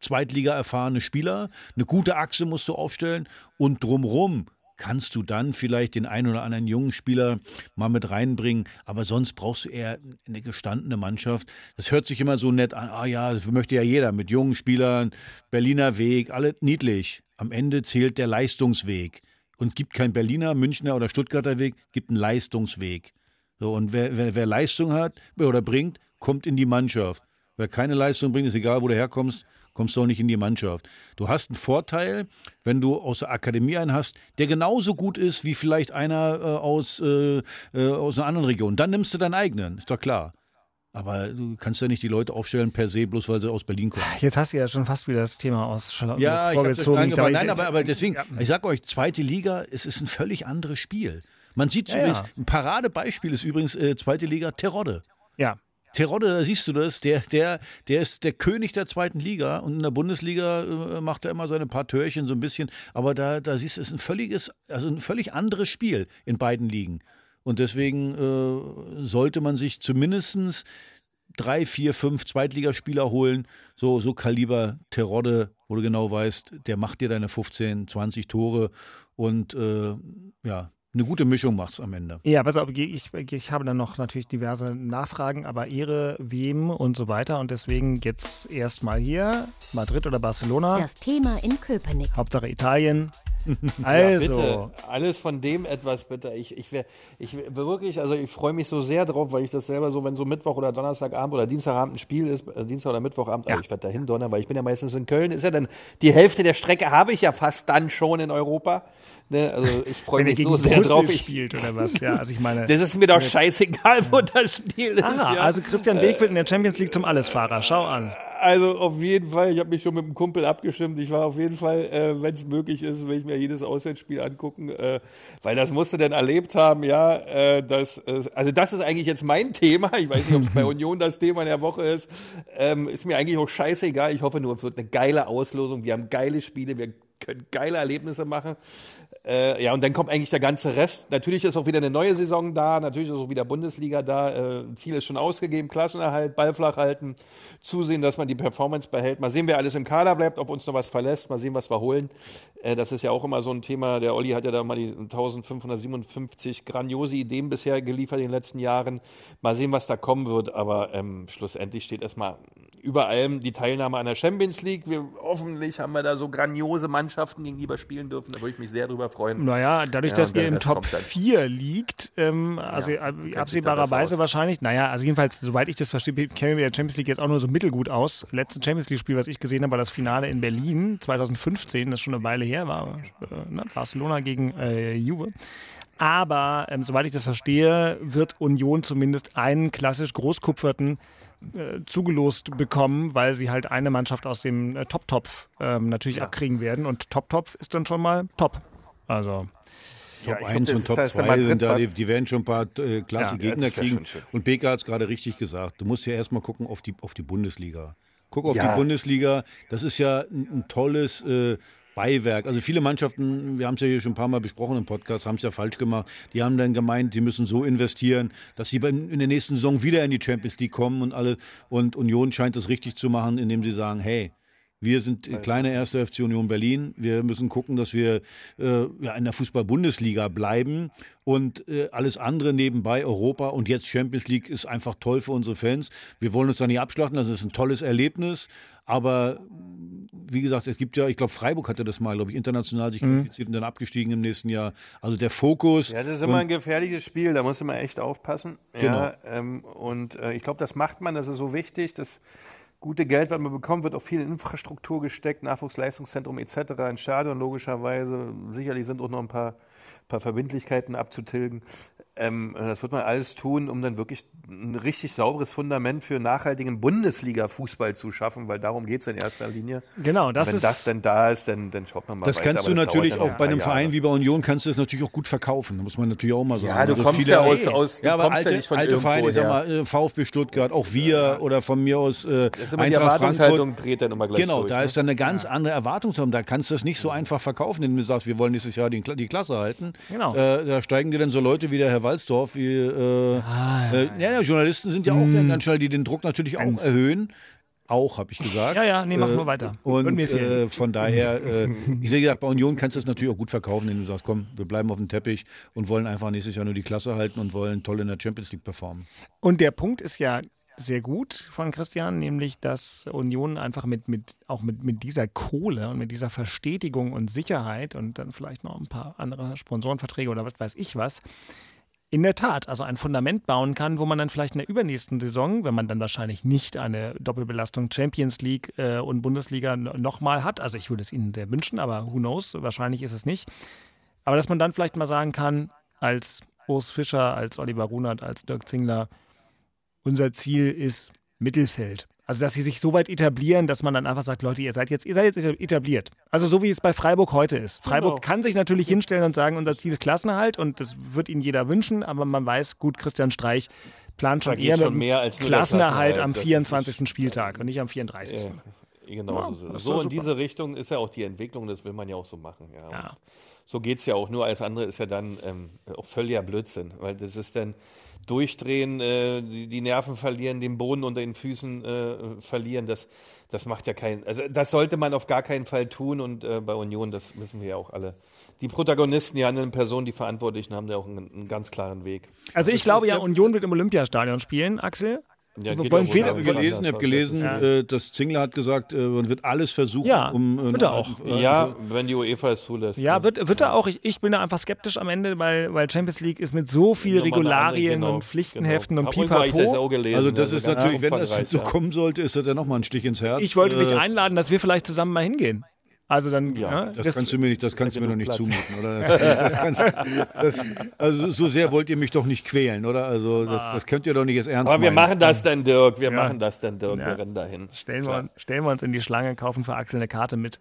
Zweitliga erfahrene Spieler. Eine gute Achse musst du aufstellen und drumrum kannst du dann vielleicht den einen oder anderen jungen Spieler mal mit reinbringen, aber sonst brauchst du eher eine gestandene Mannschaft. Das hört sich immer so nett an, ah ja, das möchte ja jeder mit jungen Spielern, Berliner Weg, alles niedlich. Am Ende zählt der Leistungsweg und gibt kein Berliner, Münchner oder Stuttgarter Weg, gibt einen Leistungsweg. So, und wer, wer, wer Leistung hat oder bringt, kommt in die Mannschaft. Wer keine Leistung bringt, ist egal, wo du herkommst, kommst du auch nicht in die Mannschaft. Du hast einen Vorteil, wenn du aus der Akademie einen hast, der genauso gut ist wie vielleicht einer äh, aus, äh, äh, aus einer anderen Region. Dann nimmst du deinen eigenen, ist doch klar. Aber du kannst ja nicht die Leute aufstellen per se, bloß weil sie aus Berlin kommen. Jetzt hast du ja schon fast wieder das Thema aus Charlottenburg Ja, ich vorgezogen. angefangen. Nein, aber, aber deswegen, Ja. ich sag euch, zweite Liga, es ist ein völlig anderes Spiel. Man sieht Ja, übrigens, ja. ein Paradebeispiel ist übrigens äh, zweite Liga Terodde. Ja, Terodde, da siehst du das, der, der, der ist der König der zweiten Liga und in der Bundesliga äh, macht er immer seine paar Törchen so ein bisschen, aber da, da siehst du, es ist ein völliges, also ein völlig anderes Spiel in beiden Ligen. Und deswegen äh, sollte man sich zumindestens drei, vier, fünf Zweitligaspieler holen, so, so Kaliber Terodde, wo du genau weißt, der macht dir deine 15, 20 Tore. Und äh, ja, eine gute Mischung machst am Ende. Ja, pass auf, ich, ich habe dann noch natürlich diverse Nachfragen, aber Ehre, wem und so weiter. Und deswegen jetzt erstmal hier Madrid oder Barcelona. Das Thema in Köpenick. Hauptsache Italien. [LAUGHS] Also. Ja, Alles von dem etwas bitte. Ich, ich, wär, ich wär wirklich, also ich freue mich so sehr drauf, weil ich das selber so, wenn so Mittwoch oder Donnerstagabend oder Dienstagabend ein Spiel ist, äh, Dienstag oder Mittwochabend, ja. also ich werde dahin donnern, weil ich bin ja meistens in Köln, ist ja dann die Hälfte der Strecke habe ich ja fast dann schon in Europa. Ne? Also ich freue mich so sehr drauf. Ich spielt oder was? Ja, also ich meine. Das ist mir doch scheißegal, wo das Spiel ist. Ah, ja. also Christian Weg wird in der Champions League zum Allesfahrer. Schau an. Also auf jeden Fall, ich habe mich schon mit einem Kumpel abgestimmt. Ich war auf jeden Fall, äh, wenn es möglich ist, will ich mir jedes Auswärtsspiel angucken, äh, weil das musste denn erlebt haben, ja. Äh, das, äh, also das ist eigentlich jetzt mein Thema. Ich weiß nicht, ob es bei [LAUGHS] Union das Thema der Woche ist. Ähm, ist mir eigentlich auch scheißegal. Ich hoffe nur, es wird eine geile Auslosung. Wir haben geile Spiele, wir können geile Erlebnisse machen. Äh, ja, und dann kommt eigentlich der ganze Rest. Natürlich ist auch wieder eine neue Saison da, natürlich ist auch wieder Bundesliga da. Äh, Ziel ist schon ausgegeben, Klassenerhalt, Ball flach halten, zusehen, dass man die Performance behält. Mal sehen, wer alles im Kader bleibt, ob uns noch was verlässt, mal sehen, was wir holen. Äh, das ist ja auch immer so ein Thema. Der Olli hat ja da mal die 1557 grandiose Ideen bisher geliefert in den letzten Jahren. Mal sehen, was da kommen wird, aber ähm, schlussendlich steht erstmal über allem die Teilnahme an der Champions League. Wir, hoffentlich haben wir da so grandiose Mannschaften, gegen die wir spielen dürfen. Da würde ich mich sehr drüber freuen. Naja, dadurch, ja, dass ihr im Top 4 liegt, ähm, also ja, absehbarerweise wahrscheinlich, naja, also jedenfalls, soweit ich das verstehe, kennen wir der Champions League jetzt auch nur so mittelgut aus. Letzte Champions League-Spiel, was ich gesehen habe, war das Finale in Berlin 2015, das ist schon eine Weile her, war äh, ne, Barcelona gegen äh, Juve. Aber ähm, soweit ich das verstehe, wird Union zumindest einen klassisch großkupferten äh, zugelost bekommen, weil sie halt eine Mannschaft aus dem äh, Top-Topf ähm, natürlich ja. abkriegen werden. Und Top-Topf ist dann schon mal top. Also. Top ja, 1 und Top 2 sind da, die, die, werden schon ein paar äh, klasse ja, Gegner kriegen. Und Beka hat es gerade richtig gesagt. Du musst ja erstmal gucken auf die, auf die Bundesliga. Guck auf ja. die Bundesliga. Das ist ja ein, ein tolles äh, Beiwerk. Also viele Mannschaften, wir haben es ja hier schon ein paar Mal besprochen im Podcast, haben es ja falsch gemacht. Die haben dann gemeint, sie müssen so investieren, dass sie in der nächsten Saison wieder in die Champions League kommen und alle. Und Union scheint es richtig zu machen, indem sie sagen, hey, wir sind kleine erste FC Union Berlin. Wir müssen gucken, dass wir äh, ja, in der Fußball-Bundesliga bleiben und äh, alles andere nebenbei, Europa und jetzt Champions League ist einfach toll für unsere Fans. Wir wollen uns da nicht abschlachten, das ist ein tolles Erlebnis. Aber wie gesagt, es gibt ja, ich glaube, Freiburg hatte das mal, glaube ich, international sich mhm. qualifiziert und dann abgestiegen im nächsten Jahr. Also der Fokus. Ja, das ist immer ein gefährliches Spiel, da muss man echt aufpassen. Genau. Ja, ähm, und äh, ich glaube, das macht man, das ist so wichtig. Das gute Geld, was man bekommt, wird auch viel in Infrastruktur gesteckt, Nachwuchsleistungszentrum etc., ein Stadion logischerweise. Sicherlich sind auch noch ein paar, paar Verbindlichkeiten abzutilgen. Ähm, das wird man alles tun, um dann wirklich ein richtig sauberes Fundament für nachhaltigen Bundesliga-Fußball zu schaffen, weil darum geht es in erster Linie. Genau, das Wenn ist. Wenn das denn da ist, dann, dann schaut man mal Das weiter, kannst du natürlich auch bei einem Verein wie bei Union kannst du das natürlich auch gut verkaufen. Da muss man natürlich auch mal sagen. Ja, du also kommst viele, ja aus, aus ja, aber alte, ja alte Vereine, ich sag mal, äh, VfB Stuttgart, auch wir ja. oder von mir aus äh, Eintracht Frankfurt. dreht dann immer gleich Genau, durch, da ne? ist dann eine ganz ja. andere Erwartungshaltung. Da kannst du das nicht so einfach verkaufen, indem du sagst, wir wollen nächstes Jahr die, die Klasse halten. Genau. Äh, da steigen dir dann so Leute wie der Herr Walzdorf, wie äh, ah, ja, äh, ja, ja, Journalisten sind ja auch mm. ganz schnell, die den Druck natürlich auch erhöhen. Auch, habe ich gesagt. Ja, ja, nee, mach äh, nur weiter. Und äh, von daher, [LAUGHS] äh, ich sehe gesagt, bei Union kannst du das natürlich auch gut verkaufen, wenn du sagst, komm, wir bleiben auf dem Teppich und wollen einfach nächstes Jahr nur die Klasse halten und wollen toll in der Champions League performen. Und der Punkt ist ja sehr gut von Christian, nämlich dass Union einfach mit, mit auch mit, mit dieser Kohle und mit dieser Verstetigung und Sicherheit und dann vielleicht noch ein paar andere Sponsorenverträge oder was weiß ich was, in der Tat, also ein Fundament bauen kann, wo man dann vielleicht in der übernächsten Saison, wenn man dann wahrscheinlich nicht eine Doppelbelastung Champions League äh, und Bundesliga nochmal hat, also ich würde es Ihnen sehr wünschen, aber who knows, wahrscheinlich ist es nicht. Aber dass man dann vielleicht mal sagen kann, als Urs Fischer, als Oliver Runert, als Dirk Zingler, unser Ziel ist Mittelfeld. Also, dass sie sich so weit etablieren, dass man dann einfach sagt, Leute, ihr seid jetzt, ihr seid jetzt etabliert. Also so wie es bei Freiburg heute ist. Freiburg genau. kann sich natürlich hinstellen und sagen, unser Ziel ist Klassenerhalt und das wird ihnen jeder wünschen, aber man weiß, gut, Christian Streich plant schon eher schon mehr als Klassenerhalt, Klassenerhalt am 24. Spieltag und nicht am 34. Ja, genau ja, so. So in diese Richtung ist ja auch die Entwicklung, das will man ja auch so machen. Ja. ja. So geht's ja auch. Nur alles andere ist ja dann ähm, auch völliger Blödsinn, weil das ist dann durchdrehen, äh, die, die Nerven verlieren, den Boden unter den Füßen äh, verlieren. Das, das macht ja keinen. Also das sollte man auf gar keinen Fall tun und äh, bei Union, das wissen wir ja auch alle. Die Protagonisten, die handelnden Personen, die Verantwortlichen haben da auch einen, einen ganz klaren Weg. Also ich glaube ja, Union wird im Olympiastadion spielen, Axel. Ja, Wir wollen weder- auch Ich habe gelesen, ich habe gelesen Ja. äh, dass Zingler hat gesagt, äh, man wird alles versuchen, Ja, um äh, wird er auch. äh, Ja, wenn die UEFA es zulässt. Ja, ne? wird, wird er auch. Ich, ich bin da einfach skeptisch am Ende, weil, weil Champions League ist mit so viel Nochmal eine andere, Regularien genau, und Pflichtenheften genau. und eigentlich das Pipapo. auch gelesen, Also das ist natürlich, wenn das so kommen sollte, ist das ja nochmal ein Stich ins Herz. Ich wollte dich Äh, einladen, dass wir vielleicht zusammen mal hingehen. Also dann, Ja, ne, Das, kannst du mir nicht, das kannst du mir doch nicht Platz. zumuten, oder? Das kannst, das, also so sehr wollt ihr mich doch nicht quälen, oder? Also das, das könnt ihr doch nicht jetzt ernst Aber wir meinen. machen das dann, Dirk. Wir Ja. machen das dann, Dirk. Ja. Wir rennen dahin. stellen, wir, stellen wir uns in die Schlange, kaufen für Axel eine Karte mit.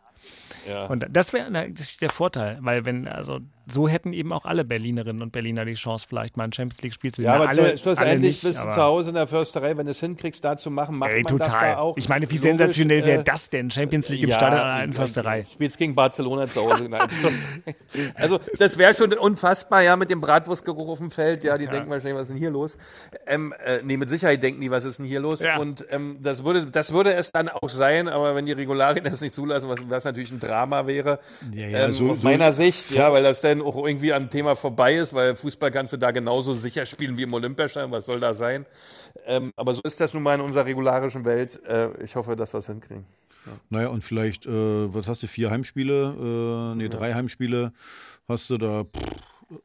Ja. Und das wäre das der Vorteil, weil wenn, also so hätten eben auch alle Berlinerinnen und Berliner die Chance, vielleicht mal ein Champions League-Spiel zu sehen. Ja, aber alle, schlussendlich bist du zu Hause in der Försterei, wenn du es hinkriegst, da zu machen, macht Ey, man das total. da auch. Ich meine, wie Logisch, sensationell wäre äh, das denn? Champions League im ja, Stadion an der Försterei. Spielst gegen Barcelona zu Hause. Nein, [LAUGHS] das- also das wäre schon unfassbar, ja, mit dem Bratwurstgeruch auf dem Feld. Ja, die denken wahrscheinlich, was ist denn hier los? Ähm, äh, nee, mit Sicherheit denken die, was ist denn hier los? Ja. Und ähm, das würde, das würde es dann auch sein, aber wenn die Regularien das nicht zulassen, was, was natürlich ein Drama wäre, Ja, ja, ähm, so- aus so- meiner Sicht, ja, weil das dann auch irgendwie am Thema vorbei ist, weil Fußball kannst du da genauso sicher spielen wie im Olympiastadion, was soll da sein? Ähm, aber so ist das nun mal in unserer regularischen Welt. Äh, ich hoffe, dass wir es hinkriegen. Naja, und vielleicht, äh, was hast du, vier Heimspiele? Äh, nee, drei Heimspiele hast du da pff,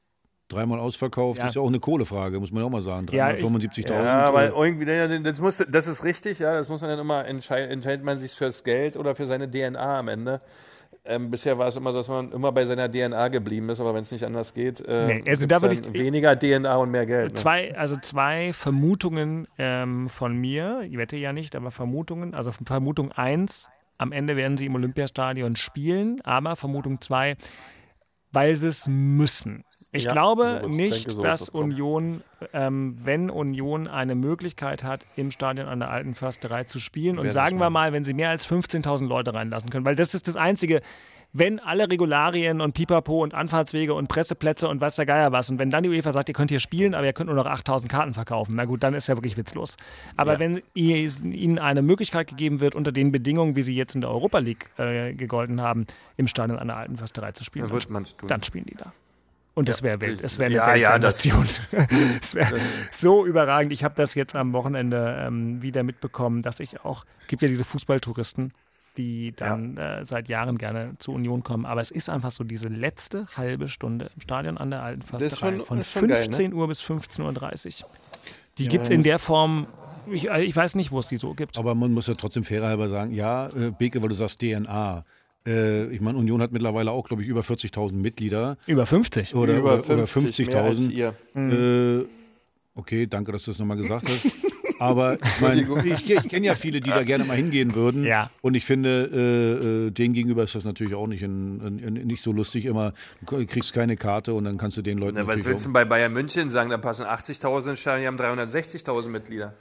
dreimal ausverkauft. Ja. Das ist ja auch eine Kohlefrage, muss man ja auch mal sagen. Ja, 375.000. Ja, äh, weil irgendwie, ja, das, muss, das ist richtig, ja, das muss man dann immer entscheiden, entscheidet man sich fürs Geld oder für seine DNA am Ende. Ähm, bisher war es immer so, dass man immer bei seiner DNA geblieben ist, aber wenn es nicht anders geht, äh, Nee, also da würde ich- weniger DNA und mehr Geld. Ne? Zwei, also zwei Vermutungen ähm, von mir, ich wette ja nicht, aber Vermutungen. Also Vermutung eins, am Ende werden sie im Olympiastadion spielen, aber Vermutung zwei, weil sie es müssen. Ich Ja, glaube so nicht, denke, so dass kommen. Union, ähm, wenn Union eine Möglichkeit hat, im Stadion an der alten Försterei zu spielen und sagen wir mal, wenn sie mehr als 15.000 Leute reinlassen können, weil das ist das Einzige, wenn alle Regularien und Pipapo und Anfahrtswege und Presseplätze und weiß der Geier was und wenn dann die UEFA sagt, ihr könnt hier spielen, aber ihr könnt nur noch 8000 Karten verkaufen, na gut, dann ist ja wirklich witzlos. Aber Ja. wenn ihr, ihnen eine Möglichkeit gegeben wird, unter den Bedingungen, wie sie jetzt in der Europa League äh, gegolten haben, im Stadion der alten Försterei zu spielen, Dann dann, dann spielen die da. Und das wäre Welt, das wäre eine Ja, ja, Weltsensation. [LAUGHS] [LAUGHS] das wäre so überragend. Ich habe das jetzt am Wochenende ähm, wieder mitbekommen, dass ich auch, gibt ja diese Fußballtouristen, die dann äh, seit Jahren gerne zur Union kommen. Aber es ist einfach so diese letzte halbe Stunde im Stadion an der alten Försterei schon- von ist schon geil, ne? 15 Uhr bis 15.30 Uhr. Die gibt es in der Form, ich, ich weiß nicht, wo es die so gibt. Aber man muss ja trotzdem fairerhalber sagen, ja, äh, Beke, weil du sagst DNA. Äh, ich meine, Union hat mittlerweile auch, glaube ich, über 40.000 Mitglieder. Über 50. Oder, Über oder, oder 50, mehr als 50.000. ihr. Äh, okay, danke, dass du das nochmal gesagt hast. [LAUGHS] Aber ich [LAUGHS] meine, ich, ich kenne ja viele, die da gerne mal hingehen würden. Ja. Und ich finde, äh, äh, denen gegenüber ist das natürlich auch nicht, in, in, in, nicht so lustig immer. Du kriegst keine Karte und dann kannst du den Leuten Na, was willst du bei Bayern München sagen? Da passen 80.000 ins Stadion, die haben 360.000 Mitglieder.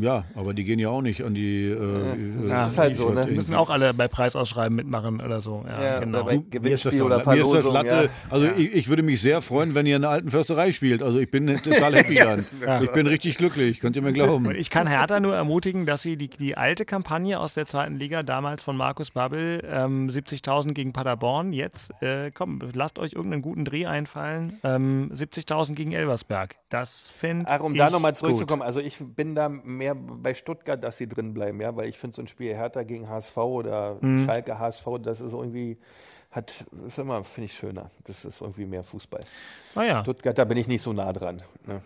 Ja, aber die gehen ja auch nicht an die. Äh, Ja, ist halt so, ne? Die müssen auch alle bei Preisausschreiben mitmachen oder so. Ja, Ja, genau. dabei- Du, mir ist das, oder mir ist das Latte. ja. Also Ich, ich würde mich sehr freuen, wenn ihr in der alten Försterei spielt. Also ich bin [LAUGHS] total happy dann. Ich bin richtig glücklich, könnt ihr mir glauben. Und ich kann Hertha nur ermutigen, dass sie die, die alte Kampagne aus der zweiten Liga, damals von Markus Babbel, ähm, 70.000 gegen Paderborn, jetzt, äh, komm, lasst euch irgendeinen guten Dreh einfallen, ähm, 70.000 gegen Elversberg. Das finde Ach, um ich da nochmal zurückzukommen, also ich bin da mehr bei Stuttgart, dass sie drin bleiben, ja, weil ich finde so ein Spiel Hertha gegen HSV oder Mhm. Schalke HSV, das ist irgendwie, hat, ist immer, finde ich schöner. Das ist irgendwie mehr Fußball. Naja, Stuttgart, da bin ich nicht so nah dran. Ne?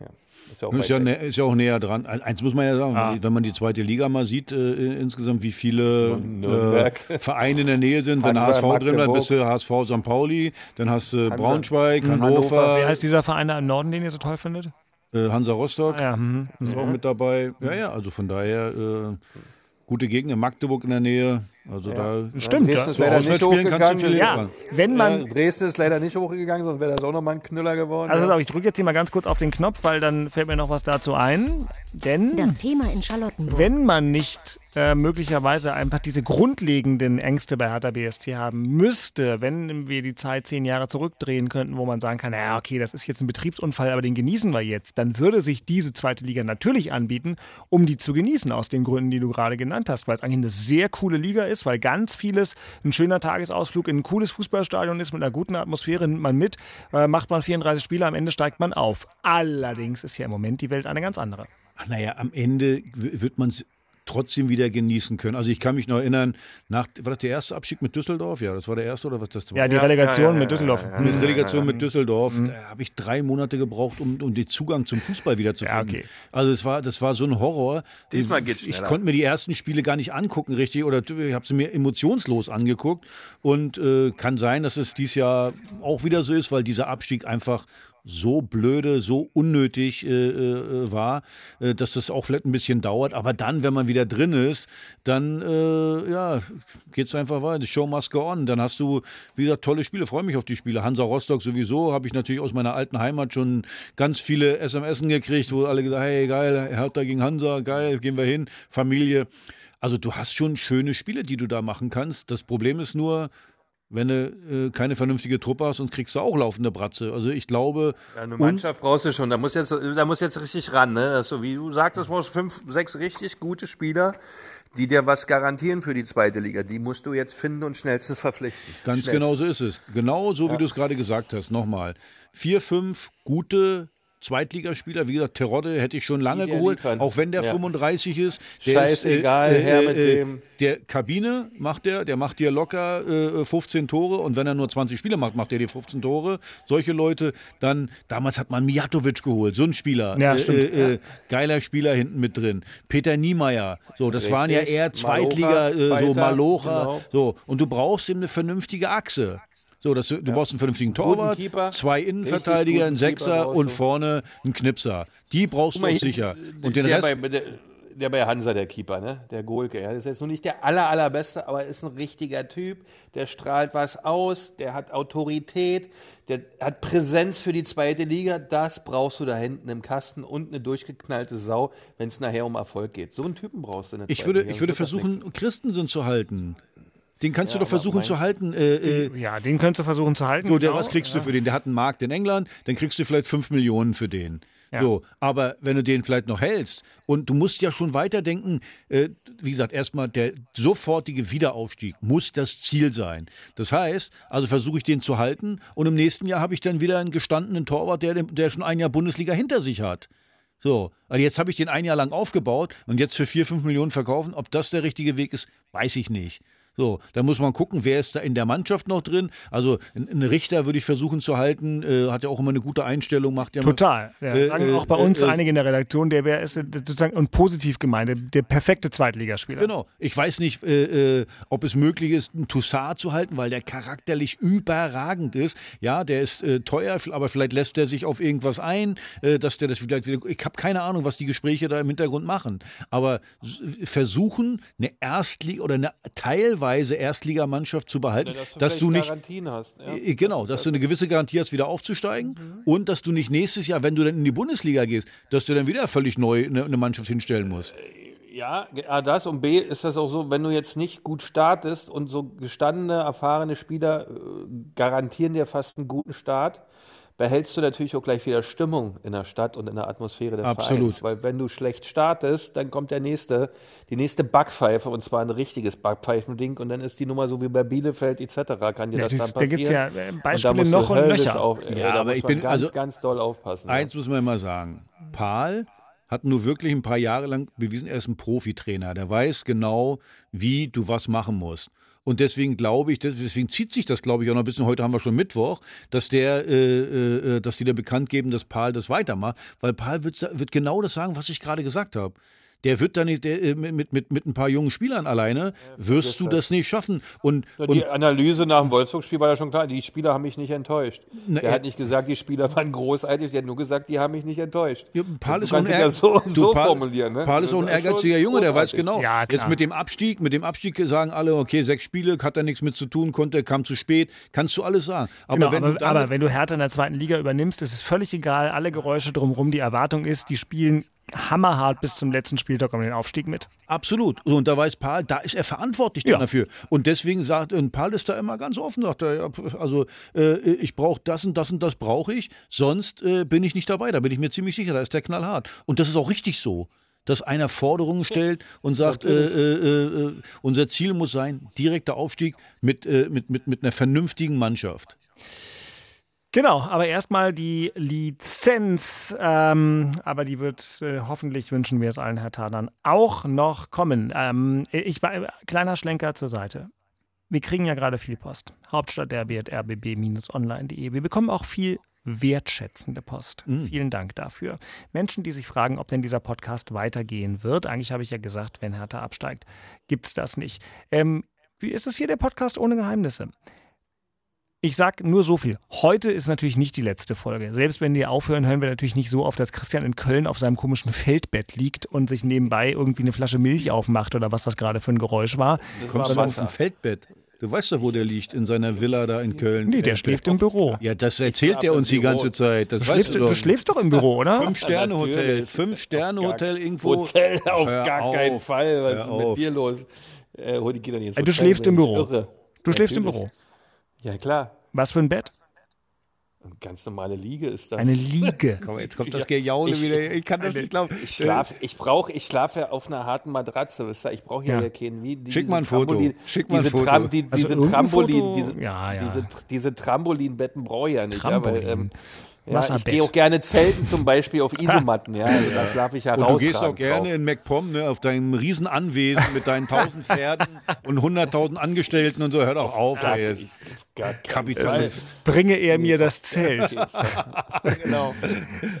Ja. Ist ja auch, Ist ja, nä- ist ja auch näher dran. Eins muss man ja sagen, Ah. wenn man die zweite Liga mal sieht, äh, insgesamt, wie viele Nürnberg. äh, [LAUGHS] Vereine in der Nähe sind. Wenn HSV drin bleibt, bist du HSV St. Pauli, dann hast du. Braunschweig, Mhm, Hannover, Hannover. wie heißt dieser Verein da im Norden, den ihr so toll findet? Äh, Hansa Rostock Ah, ja, mhm. ist auch mit dabei. Ja, ja, also von daher äh, gute Gegner. Magdeburg in der Nähe. Also Ja. da Stimmt, Dresden ist leider nicht hochgegangen. Ja, wenn man, ja, Dresden ist leider nicht hochgegangen, sonst wäre das auch nochmal ein Knüller geworden. also ja. ich drücke jetzt hier mal ganz kurz auf den Knopf, weil dann fällt mir noch was dazu ein. Denn Das Thema in Charlottenburg. wenn man nicht äh, möglicherweise einfach diese grundlegenden Ängste bei Hertha BSC haben müsste, wenn wir die Zeit zehn Jahre zurückdrehen könnten, wo man sagen kann, ja, okay, das ist jetzt ein Betriebsunfall, aber den genießen wir jetzt, dann würde sich diese zweite Liga natürlich anbieten, um die zu genießen, aus den Gründen, die du gerade genannt hast, weil es eigentlich eine sehr coole Liga ist, weil ganz vieles ein schöner Tagesausflug in ein cooles Fußballstadion ist, mit einer guten Atmosphäre, nimmt man mit, äh, macht man 34 Spiele, am Ende steigt man auf. Allerdings ist ja im Moment die Welt eine ganz andere. Ach, naja, am Ende wird man es trotzdem wieder genießen können. Also ich kann mich noch erinnern, nach, war das der erste Abstieg mit Düsseldorf? Ja, das war der erste oder was das war? Ja, die Ja, Relegation ja, ja, mit Düsseldorf. ja, ja, mit Hm. Relegation mit Düsseldorf, da habe ich drei Monate gebraucht, um, um den Zugang zum Fußball wieder zu Ja, finden. okay. Also es war, das war so ein Horror. Diesmal geht's Ich schneller. konnte mir die ersten Spiele gar nicht angucken, richtig, oder ich habe sie mir emotionslos angeguckt. Und äh, kann sein, dass es dieses Jahr auch wieder so ist, weil dieser Abstieg einfach so blöde, so unnötig äh, äh, war, äh, dass das auch vielleicht ein bisschen dauert. Aber dann, wenn man wieder drin ist, dann äh, ja, geht es einfach weiter. The show must go on. Dann hast du wieder tolle Spiele. Freue mich auf die Spiele. Hansa Rostock sowieso. Habe ich natürlich aus meiner alten Heimat schon ganz viele SMS gekriegt, wo alle gesagt hey, geil, Hertha gegen Hansa, geil, gehen wir hin. Familie. Also du hast schon schöne Spiele, die du da machen kannst. Das Problem ist nur, wenn du äh, keine vernünftige Truppe hast, sonst kriegst du auch laufende Bratze. Also ich glaube, Ja, eine und- Mannschaft brauchst du schon. Da muss jetzt, da muss jetzt richtig ran, ne? Also wie du sagtest, brauchst fünf, sechs richtig gute Spieler, die dir was garantieren für die zweite Liga. Die musst du jetzt finden und schnellstens verpflichten. Ganz Schnellstens. genau so ist es. Genau so, wie du es gerade gesagt hast. Nochmal. Vier, fünf gute Zweitligaspieler. Wie gesagt, Terodde hätte ich schon lange geholt, liefern. auch wenn der Ja. 35 ist. Der Scheißegal, ist, äh, her äh, mit äh, dem. Der Kabine macht der, der macht dir locker äh, 15 Tore und wenn er nur 20 Spiele macht, macht er dir 15 Tore. Solche Leute, dann, damals hat man Mijatovic geholt, so ein Spieler. Ja, äh, stimmt. Äh, äh, geiler Spieler hinten mit drin. Peter Niemeyer, so, das waren ja Richtig. eher Zweitliga, Malocha, äh, so Malocha, genau. so. Und du brauchst eben eine vernünftige Achse. So, dass du, du brauchst einen vernünftigen Torwart, zwei Innenverteidiger, einen Sechser und du. vorne einen Knipser. Die brauchst du mal, auch sicher. Und den der, Rest, bei, der, der bei Hansa, der Keeper, ne? Der Golke. Ja, das ist jetzt noch nicht der aller, allerbeste, aber ist ein richtiger Typ. Der strahlt was aus, der hat Autorität, der hat Präsenz für die zweite Liga. Das brauchst du da hinten im Kasten und eine durchgeknallte Sau, wenn es nachher um Erfolg geht. So einen Typen brauchst du in der ich würde, Liga, ich würde das versuchen, Christensen zu halten. Den kannst du Ja, doch versuchen zu halten. Äh, äh, Ja, den könntest du versuchen zu halten. so, der, genau. was kriegst du für den? Der hat einen Markt in England, dann kriegst du vielleicht 5 Millionen für den. Ja. So, aber wenn du den vielleicht noch hältst und du musst ja schon weiterdenken, äh, wie gesagt, erstmal der sofortige Wiederaufstieg muss das Ziel sein. Das heißt, also versuche ich den zu halten und im nächsten Jahr habe ich dann wieder einen gestandenen Torwart, der, der schon ein Jahr Bundesliga hinter sich hat. So, also jetzt habe ich den ein Jahr lang aufgebaut und jetzt für 4, 5 Millionen verkaufen. Ob das der richtige Weg ist, weiß ich nicht. So, da muss man gucken, wer ist da in der Mannschaft noch drin. Also einen Richter würde ich versuchen zu halten, äh, hat ja auch immer eine gute Einstellung, macht ja Total. Ja, Äh, sagen äh, auch bei uns äh, äh, einige in der Redaktion, der wäre äh, sozusagen und positiv gemeint, der, der perfekte Zweitligaspieler. Genau. Ich weiß nicht, äh, äh, ob es möglich ist, einen Toussaint zu halten, weil der charakterlich überragend ist. Ja, der ist äh, teuer, aber vielleicht lässt der sich auf irgendwas ein, äh, dass der das vielleicht wieder. Ich habe keine Ahnung, was die Gespräche da im Hintergrund machen. Aber versuchen, eine Erstliga oder eine teilweise Erstligamannschaft zu behalten, dass du nicht. Garantien hast. Ja. Äh, Genau, dass du eine gewisse Garantie hast, wieder aufzusteigen und dass du nicht nächstes Jahr, wenn du dann in die Bundesliga gehst, dass du dann wieder völlig neu eine, eine Mannschaft hinstellen musst. Ja, A, das und B ist das auch so, wenn du jetzt nicht gut startest und so gestandene, erfahrene Spieler äh, garantieren dir fast einen guten Start, behältst du natürlich auch gleich wieder Stimmung in der Stadt und in der Atmosphäre des Absolut. Vereins. Weil wenn du schlecht startest, dann kommt der nächste, die nächste Backpfeife und zwar ein richtiges Backpfeifending und dann ist die Nummer so wie bei Bielefeld etc. kann dir Ja, das das- dann da passieren. gibt's ja, äh, Und da Beispiele du noch und nöcher. Auf, äh, Ja, da aber ich bin- ganz, also- ganz doll aufpassen. Eins muss man immer sagen. Paul hat nur wirklich ein paar Jahre lang bewiesen, er ist ein Profitrainer. Der weiß genau, wie du was machen musst. Und deswegen glaube ich, deswegen zieht sich das, glaube ich, auch noch ein bisschen. Heute haben wir schon Mittwoch, dass der, äh, äh, dass die da bekannt geben, dass Paul das weitermacht. Weil Paul wird, wird genau das sagen, was ich gerade gesagt habe. Der wird da nicht, der, äh, mit, mit, mit ein paar jungen Spielern alleine, wirst du das nicht schaffen. Und, Ja, und die Analyse nach dem Wolfsburg-Spiel war ja schon klar. Die Spieler haben mich nicht enttäuscht. Na, der er- hat nicht gesagt, die Spieler waren großartig. Der hat nur gesagt, die haben mich nicht enttäuscht. Ja, Paul du ist auch ein kannst ja so, du, so Paul- formulieren. Ne? Paul ist auch ein ehrgeiziger Junge, der weiß genau. Ja, Jetzt mit dem Abstieg, mit dem Abstieg sagen alle, okay, sechs Spiele, hat er nichts mit zu tun, konnte, kam zu spät, kannst du alles sagen. Aber Genau, wenn aber, du dann aber wenn du Hertha in der zweiten Liga übernimmst, ist es völlig egal, alle Geräusche drumherum. Die Erwartung ist, die spielen hammerhart bis zum letzten Spieltag um den Aufstieg mit. Absolut. So, Und da weiß Paul, da ist er verantwortlich Ja. dafür. Und deswegen sagt, und Paul ist da immer ganz offen, sagt er, also äh, ich brauche das und das und das brauche ich, sonst äh, bin ich nicht dabei. Da bin ich mir ziemlich sicher, da ist der knallhart. Und das ist auch richtig so. Dass einer Forderungen stellt und sagt, äh, äh, äh, unser Ziel muss sein, direkter Aufstieg mit, äh, mit, mit, mit einer vernünftigen Mannschaft. Genau, aber erstmal die Lizenz, ähm, aber die wird äh, hoffentlich, wünschen wir es allen Herthanern, auch noch kommen. Ähm, ich war kleiner Schlenker zur Seite. Wir kriegen ja gerade viel Post. Hauptstadtderby.rbb-online.de. Wir bekommen auch viel wertschätzende Post. Vielen Dank dafür. Menschen, die sich fragen, ob denn dieser Podcast weitergehen wird. Eigentlich habe ich ja gesagt, wenn Hertha absteigt, gibt es das nicht. Ähm, wie ist es hier der Podcast ohne Geheimnisse? Ich sag nur so viel. Heute ist natürlich nicht die letzte Folge. Selbst wenn wir aufhören, hören wir natürlich nicht so auf, dass Christian in Köln auf seinem komischen Feldbett liegt und sich nebenbei irgendwie eine Flasche Milch aufmacht oder was das gerade für ein Geräusch war. Kommst du auf ein Feldbett? Du weißt doch, wo der liegt, in seiner Villa da in Köln. Nee, der Feldbett. schläft im Büro. Ja, das erzählt er uns die ganze Zeit. Das Du weißt schläfst, du du doch. schläfst doch im Büro, oder? Fünf-Sterne-Hotel. Fünf-Sterne-Hotel irgendwo. Hotel [LAUGHS] auf Hör gar auf. keinen Fall. Was Hör ist denn mit auf. dir los? Äh, hol die Kinder nicht ins Äh, Du Hotel, schläfst im Büro. Irre. Du schläfst im. Büro. Ja, klar. Was für ein Bett? Eine ganz normale Liege ist das. Eine Liege. [LAUGHS] Komm, jetzt kommt das Gejaule Ich- wieder. Ich kann das nicht glauben. Ich schlafe, ich brauche, ich schlafe auf einer harten Matratze. Wisst ihr? Ich brauche ja, Ja. ja keinen wie diese Schick mal ein Foto. Schick mal ein diese Foto. Tram, die, Also diese Trampolin, Foto- diese, Ja, ja. diese, diese Trampolinbetten brauche ich ja nicht. Ja, weil, Trampolin. ähm, ja, ich gehe auch gerne zelten, zum Beispiel auf [LAUGHS] Isomatten. Ja, also da schlafe ich ja Und du gehst auch gerne drauf. in MacPom, ne, auf deinem Riesenanwesen mit deinen tausend Pferden [LAUGHS] und hunderttausend Angestellten und so. Hör doch auf, ey. Kapitalist. Bringe er mir das Zelt. [LAUGHS] Genau.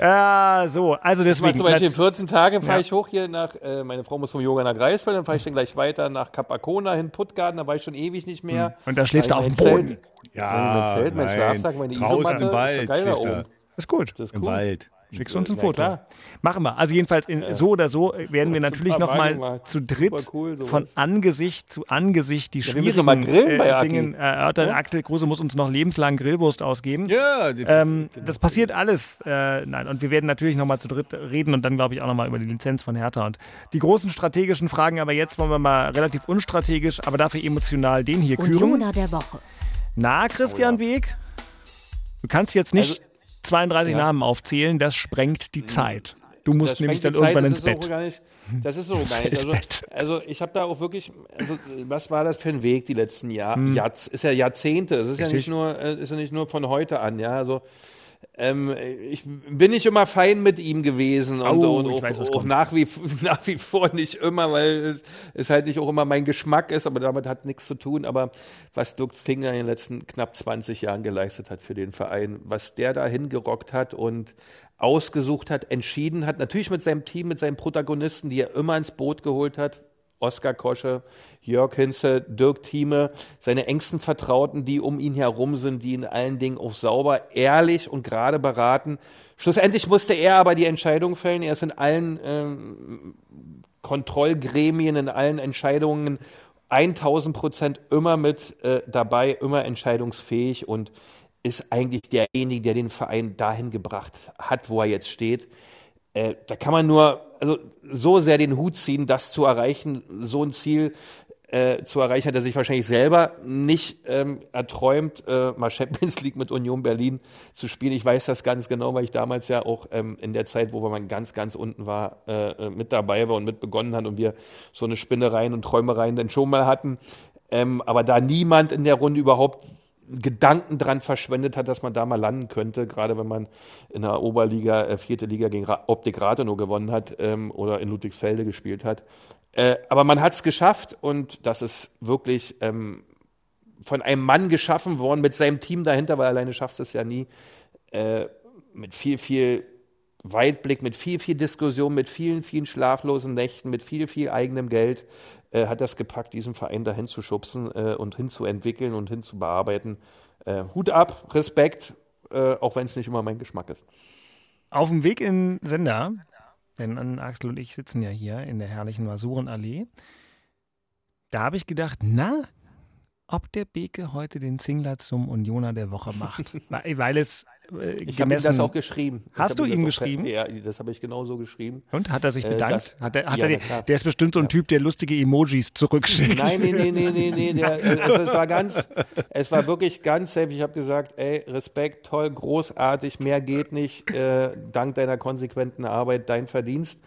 Ah, so, also Ich deswegen. zum Beispiel in 14 Tagen fahre Ja. ich hoch hier nach, äh, meine Frau muss vom Yoga nach Greifswald, dann fahre ich dann gleich weiter nach Capacona hin, Puttgarten, da war ich schon ewig nicht mehr. Und da schläfst du auf dem Boden. Zelt- mein Zelt, mein nein. Schlafsack, meine Draußen Isomatte, im ist Wald doch geil da oben. Ist gut. Das ist Im cool. Wald. Schickst du uns ein Na Foto. klar. Machen wir. Also jedenfalls in, so oder so werden wir natürlich nochmal zu dritt cool, von Angesicht zu Angesicht die wir schwierigen müssen noch mal grillen bei äh, Aki. Dingen erörtern. Axel Kruse muss uns noch lebenslang Grillwurst ausgeben. Ja, die- Ähm, das passiert alles. Äh, nein, und wir werden natürlich nochmal zu dritt reden und dann, glaube ich, auch nochmal über die Lizenz von Hertha und die großen strategischen Fragen. Aber jetzt wollen wir mal relativ unstrategisch, aber dafür emotional den hier küren. Unioner der Woche. Na, Christian Weg, du kannst jetzt nicht 32 ja. Namen aufzählen, das sprengt die Zeit. Du musst Das nämlich dann die irgendwann Zeit, ins das Bett. nicht, das ist so [LAUGHS] gar nicht. Also, also ich habe da auch wirklich, also was war das für ein Weg die letzten Jahr, Hm. Jahrz, ist ja Jahrzehnte, es ist ja Richtig. nicht nur, äh, ist ja nicht nur von heute an, ja, also ähm, ich bin nicht immer fein mit ihm gewesen und, Oh, und ich auch, weiß, was auch nach, wie, [LAUGHS] nach wie vor nicht immer, weil es halt nicht auch immer mein Geschmack ist, aber damit hat nichts zu tun. Aber was Lux Klinger in den letzten knapp 20 Jahren geleistet hat für den Verein, was der da hingerockt hat und ausgesucht hat, entschieden hat, natürlich mit seinem Team, mit seinen Protagonisten, die er immer ins Boot geholt hat, Oskar Kosche, Jörg Hinze, Dirk Thieme, seine engsten Vertrauten, die um ihn herum sind, die in allen Dingen auch sauber, ehrlich und gerade beraten. Schlussendlich musste er aber die Entscheidung fällen. Er ist in allen ähm, Kontrollgremien, in allen Entscheidungen 1000 Prozent immer mit äh, dabei, immer entscheidungsfähig und ist eigentlich derjenige, der den Verein dahin gebracht hat, wo er jetzt steht. Äh, da kann man nur also so sehr den Hut ziehen, das zu erreichen, so ein Ziel äh, zu erreichen, hat er sich wahrscheinlich selber nicht ähm, erträumt, äh, mal Champions League mit Union Berlin zu spielen. Ich weiß das ganz genau, weil ich damals ja auch ähm, in der Zeit, wo man ganz, ganz unten war, äh, äh, mit dabei war und mit begonnen hat und wir so eine Spinnereien und Träumereien dann schon mal hatten. Ähm, aber da niemand in der Runde überhaupt Gedanken dran verschwendet hat, dass man da mal landen könnte, gerade wenn man in der Oberliga, äh, vierte Liga gegen Ra Optik Rathenow gewonnen hat ähm, oder in Ludwigsfelde gespielt hat. Äh, aber man hat es geschafft und das ist wirklich ähm, von einem Mann geschaffen worden mit seinem Team dahinter, weil alleine schafft es ja nie, äh, mit viel, viel Weitblick, mit viel, viel Diskussion, mit vielen, vielen schlaflosen Nächten, mit viel, viel eigenem Geld, äh, hat das gepackt, diesen Verein dahin zu schubsen äh, und hinzuentwickeln und hinzubearbeiten. Äh, Hut ab, Respekt, äh, auch wenn es nicht immer mein Geschmack ist. Auf dem Weg in Sender, denn Axel und ich sitzen ja hier in der herrlichen Masurenallee, da habe ich gedacht, na, ob der Beke heute den Singler zum Unioner der Woche macht. [LAUGHS] weil, es äh, ich habe ihm das auch geschrieben. Hast du ihm geschrieben? Ja, das habe ich genauso geschrieben. Und hat er sich äh, bedankt? Äh, das, hat er, hat ja, er, der ist bestimmt so ein Typ, der lustige Emojis zurückschickt. Nein, nee, nee, nee, nee, nee. Der, äh, es, es, war ganz, [LAUGHS] es war wirklich ganz safe. Ich habe gesagt, ey, Respekt, toll, großartig, mehr geht nicht. Äh, dank deiner konsequenten Arbeit, dein Verdienst.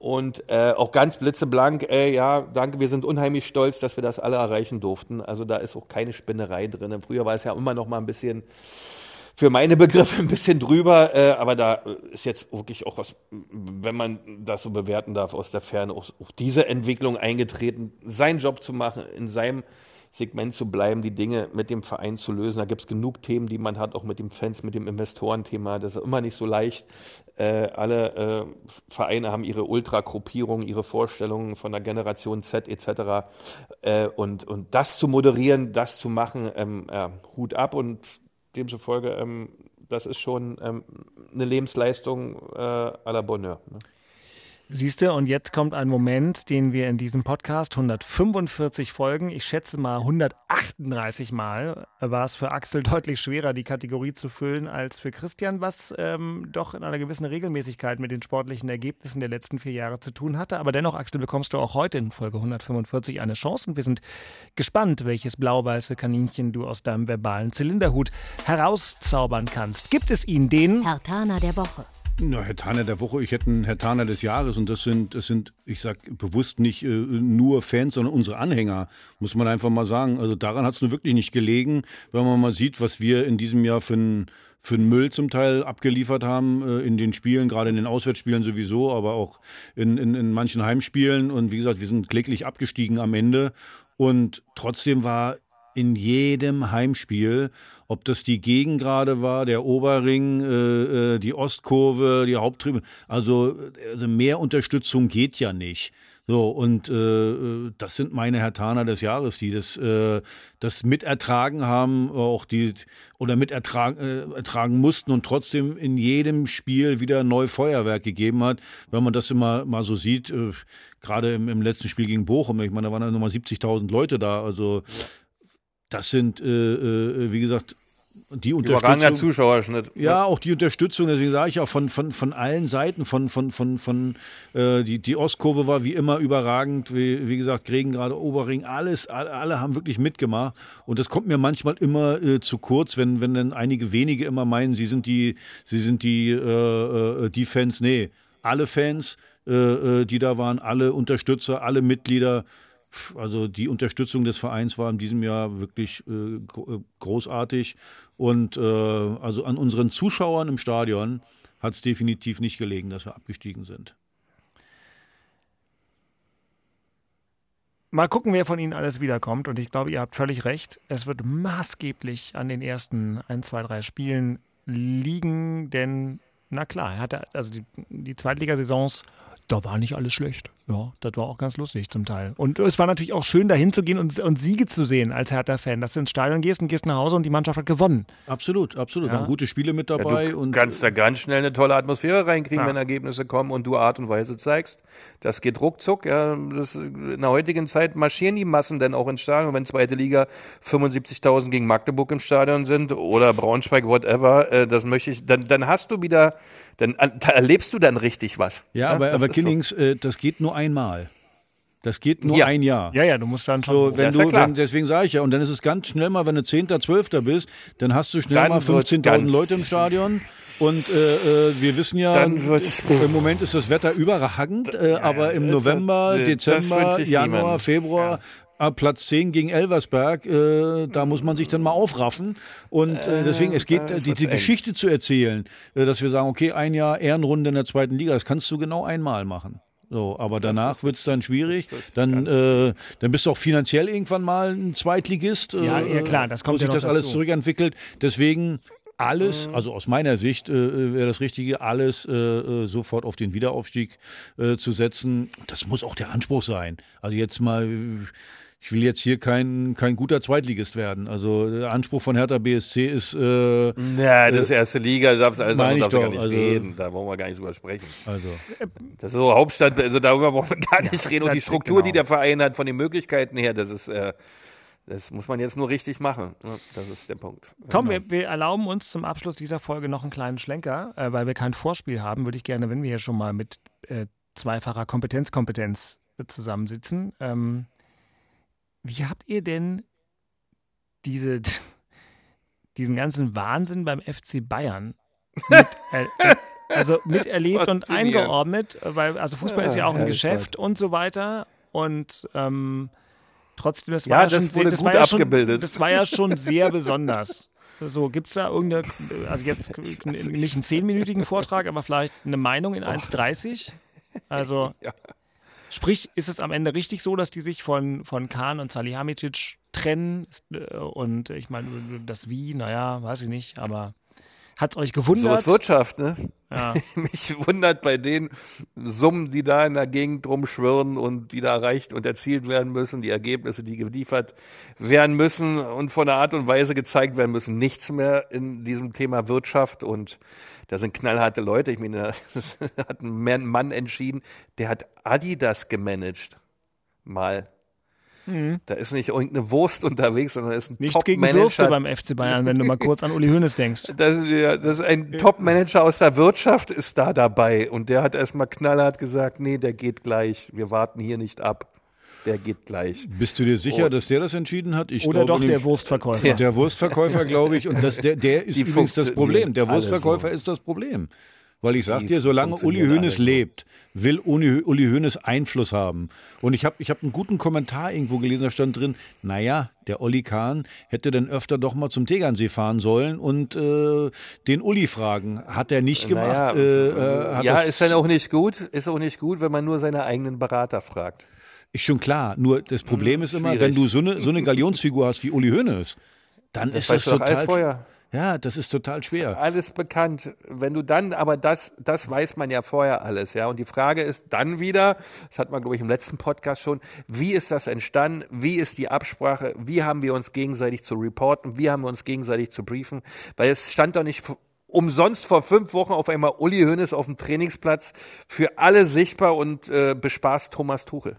Und äh, auch ganz blitzeblank, ey, ja, danke, wir sind unheimlich stolz, dass wir das alle erreichen durften. Also da ist auch keine Spinnerei drin. Früher war es ja immer noch mal ein bisschen, für meine Begriffe [LAUGHS] ein bisschen drüber, äh, aber da ist jetzt wirklich auch was, wenn man das so bewerten darf, aus der Ferne auch, auch diese Entwicklung eingetreten, seinen Job zu machen, in seinem Segment zu bleiben, die Dinge mit dem Verein zu lösen. Da gibt es genug Themen, die man hat, auch mit dem Fans, mit dem Investorenthema. Das ist immer nicht so leicht. Äh, alle äh, Vereine haben ihre Ultra-Gruppierungen, ihre Vorstellungen von der Generation Z etc. Äh, und, und das zu moderieren, das zu machen, ähm, Hut ab und demzufolge, ähm, das ist schon ähm, eine Lebensleistung äh, à la Bonheur. Ne? Siehst du, und jetzt kommt ein Moment, den wir in diesem Podcast 145 Folgen, ich schätze mal 138 Mal, war es für Axel deutlich schwerer, die Kategorie zu füllen als für Christian, was ähm, doch in einer gewissen Regelmäßigkeit mit den sportlichen Ergebnissen der letzten vier Jahre zu tun hatte. Aber dennoch, Axel, bekommst du auch heute in Folge 145 eine Chance und wir sind gespannt, welches blau-weiße Kaninchen du aus deinem verbalen Zylinderhut herauszaubern kannst. Gibt es ihn, den Herr Tana der Woche? Na, Herr Taner der Woche, ich hätte einen Herr Taner des Jahres und das sind, das sind, ich sag bewusst nicht äh, nur Fans, sondern unsere Anhänger, muss man einfach mal sagen. Also daran hat es nur wirklich nicht gelegen, wenn man mal sieht, was wir in diesem Jahr für einen für einen Müll zum Teil abgeliefert haben äh, in den Spielen, gerade in den Auswärtsspielen sowieso, aber auch in, in, in manchen Heimspielen. Und wie gesagt, wir sind kläglich abgestiegen am Ende. Und trotzdem war in jedem Heimspiel, ob das die Gegend gerade war, der Oberring, äh, äh, die Ostkurve, die Haupttribüne, also, also mehr Unterstützung geht ja nicht. So, und äh, das sind meine Hertaner des Jahres, die das, äh, das mitertragen haben, auch die oder mitertragen äh, ertragen mussten und trotzdem in jedem Spiel wieder neu Feuerwerk gegeben hat. Wenn man das immer mal so sieht, äh, gerade im, im, letzten Spiel gegen Bochum, ich meine, da waren ja nochmal 70.000 Leute da, also das sind, äh, äh, wie gesagt, die Unterstützung. Zuschauerschnitt. Ja, auch die Unterstützung, deswegen sage ich auch von, von, von allen Seiten, von, von, von, von äh, die, die Ostkurve war wie immer überragend, wie, wie gesagt, Gregen gerade Oberring, alles, alle, alle, haben wirklich mitgemacht. Und das kommt mir manchmal immer äh, zu kurz, wenn, wenn dann einige wenige immer meinen, sie sind die, sie sind die, äh, äh die Fans. Nee, alle Fans, äh, die da waren, alle Unterstützer, alle Mitglieder also die Unterstützung des Vereins war in diesem Jahr wirklich äh, äh, großartig. Und äh, also an unseren Zuschauern im Stadion hat es definitiv nicht gelegen, dass wir abgestiegen sind. Mal gucken, wer von Ihnen alles wiederkommt. Und ich glaube, ihr habt völlig recht. Es wird maßgeblich an den ersten 1, 2, 3 Spielen liegen, denn, na klar, er hatte also die, die Zweitligasaisons da war nicht alles schlecht. Ja, das war auch ganz lustig zum Teil. Und es war natürlich auch schön, dahin zu gehen und, und Siege zu sehen als Hertha-Fan, dass du ins Stadion gehst und gehst nach Hause und die Mannschaft hat gewonnen. Absolut, absolut. Ja. Waren gute Spiele mit dabei. Ja, du und kannst da ganz schnell eine tolle Atmosphäre reinkriegen, ja. wenn Ergebnisse kommen und du Art und Weise zeigst. Das geht ruckzuck. Ja, das, in der heutigen Zeit marschieren die Massen denn auch ins Stadion. Wenn zweite Liga 75.000 gegen Magdeburg im Stadion sind oder Braunschweig, whatever, äh, das möchte ich, dann, dann hast du wieder dann da erlebst du dann richtig was. Ja, ja aber, aber Kinnings, so. äh, das geht nur einmal. Das geht nur ja. ein Jahr. Ja, ja, du musst dann schon. So, wenn ja, du, wenn, deswegen sage ich ja, und dann ist es ganz schnell mal, wenn du 10., 12. bist, dann hast du schnell dann mal 15.000 Leute im Stadion. Und äh, äh, wir wissen ja, im Moment ist das Wetter überragend, äh, ja, aber im November, das, Dezember, Januar, niemand. Februar ab Platz 10 gegen Elversberg, äh, da muss man sich dann mal aufraffen. Und äh, deswegen, es geht, äh, diese Geschichte zu erzählen, äh, dass wir sagen, okay, ein Jahr Ehrenrunde in der zweiten Liga, das kannst du genau einmal machen. So, aber danach wird es dann schwierig. Dann, äh, dann bist du auch finanziell irgendwann mal ein Zweitligist. Ja, ja äh, klar, das kommt wo sich ja das alles zurückentwickelt. Deswegen alles, Mhm. also aus meiner Sicht äh, wäre das Richtige, alles äh, äh, sofort auf den Wiederaufstieg äh, zu setzen. Das muss auch der Anspruch sein. Also jetzt mal, ich will jetzt hier kein, kein guter Zweitligist werden. Also der Anspruch von Hertha BSC ist, äh, Ja, das ist erste Liga, da darfst alles Meine andere darfst du gar doch, nicht also- reden. Da wollen wir gar nicht drüber sprechen. also Das ist so Hauptstadt, also darüber brauchen wir gar nicht reden. Und die Struktur, genau. die der Verein hat, von den Möglichkeiten her, das ist, äh, das muss man jetzt nur richtig machen. Ja, Das ist der Punkt. Komm, wir, wir erlauben uns zum Abschluss dieser Folge noch einen kleinen Schlenker, äh, weil wir kein Vorspiel haben, würde ich gerne, wenn wir hier schon mal mit äh, zweifacher Kompetenzkompetenz äh, zusammensitzen. Ähm, wie habt ihr denn diese, [LAUGHS] diesen ganzen Wahnsinn beim FC Bayern mit, [LAUGHS] äh, also miterlebt und eingeordnet? Weil, also Fußball ist ja auch ein Geschäft und so weiter. Und ähm, trotzdem, das Ja, war ja, das schon, das gut war ja schon, abgebildet. das war ja schon sehr [LAUGHS] besonders. So, gibt es da irgendeine, also jetzt nicht einen zehnminütigen Vortrag, aber vielleicht eine Meinung in 1,30? Also, Ja. Sprich, ist es am Ende richtig so, dass die sich von, von Kahn und Salihamidzic trennen? Äh, Und ich meine, das Wie, naja, weiß ich nicht, aber hat euch So gewundert? ist Wirtschaft, ne? ja. [LAUGHS] Mich wundert bei den Summen, die da in der Gegend rumschwirren und die da erreicht und erzielt werden müssen, die Ergebnisse, die geliefert werden müssen und von der Art und Weise gezeigt werden müssen, nichts mehr in diesem Thema Wirtschaft und da sind knallharte Leute. Ich meine, [LAUGHS] das hat ein Mann- entschieden, der hat Adidas gemanagt. Mal. Da ist nicht irgendeine Wurst unterwegs, sondern ist ein Nichts gegen Würste Top-Manager. beim FC Bayern, wenn du mal kurz an Uli Hoeneß denkst. [LAUGHS] Das, ist ja, das ist ein Top-Manager aus der Wirtschaft ist da dabei und der hat erstmal knallhart gesagt, nee, der geht gleich. Wir warten hier nicht ab. Der geht gleich. bist du dir sicher, Oh. dass der das entschieden hat? Ich Oder doch der Wurstverkäufer. Der Wurstverkäufer, glaube ich, und das, der, der [LAUGHS] ist Die übrigens das Problem. Der Wurstverkäufer so. ist das Problem. Weil ich sag Die dir, solange Uli Hoeneß lebt, will Uli, Uli Hoeneß Einfluss haben. Und ich habe ich hab einen guten Kommentar irgendwo gelesen, da stand drin, naja, der Olli Kahn hätte dann öfter doch mal zum Tegernsee fahren sollen und äh, den Uli fragen. Hat er nicht gemacht. Naja, äh, äh, hat ja, das- ist dann auch nicht gut. Ist auch nicht gut, wenn man nur seine eigenen Berater fragt. Ist schon klar. Nur das Problem ist immer, Hm, schwierig. wenn du so eine, so eine [LAUGHS] Galionsfigur hast wie Uli Hoeneß, dann ist das doch alles total. vorher. Ja, das ist total schwer. Alles bekannt. Wenn du dann, aber das, das weiß man ja vorher alles, ja. Und die Frage ist dann wieder, das hat man, glaube ich, im letzten Podcast schon, wie ist das entstanden? Wie ist die Absprache? Wie haben wir uns gegenseitig zu reporten? Wie haben wir uns gegenseitig zu briefen? Weil es stand doch nicht umsonst vor fünf Wochen auf einmal Uli Hoeneß auf dem Trainingsplatz für alle sichtbar und äh, bespaßt Thomas Tuchel.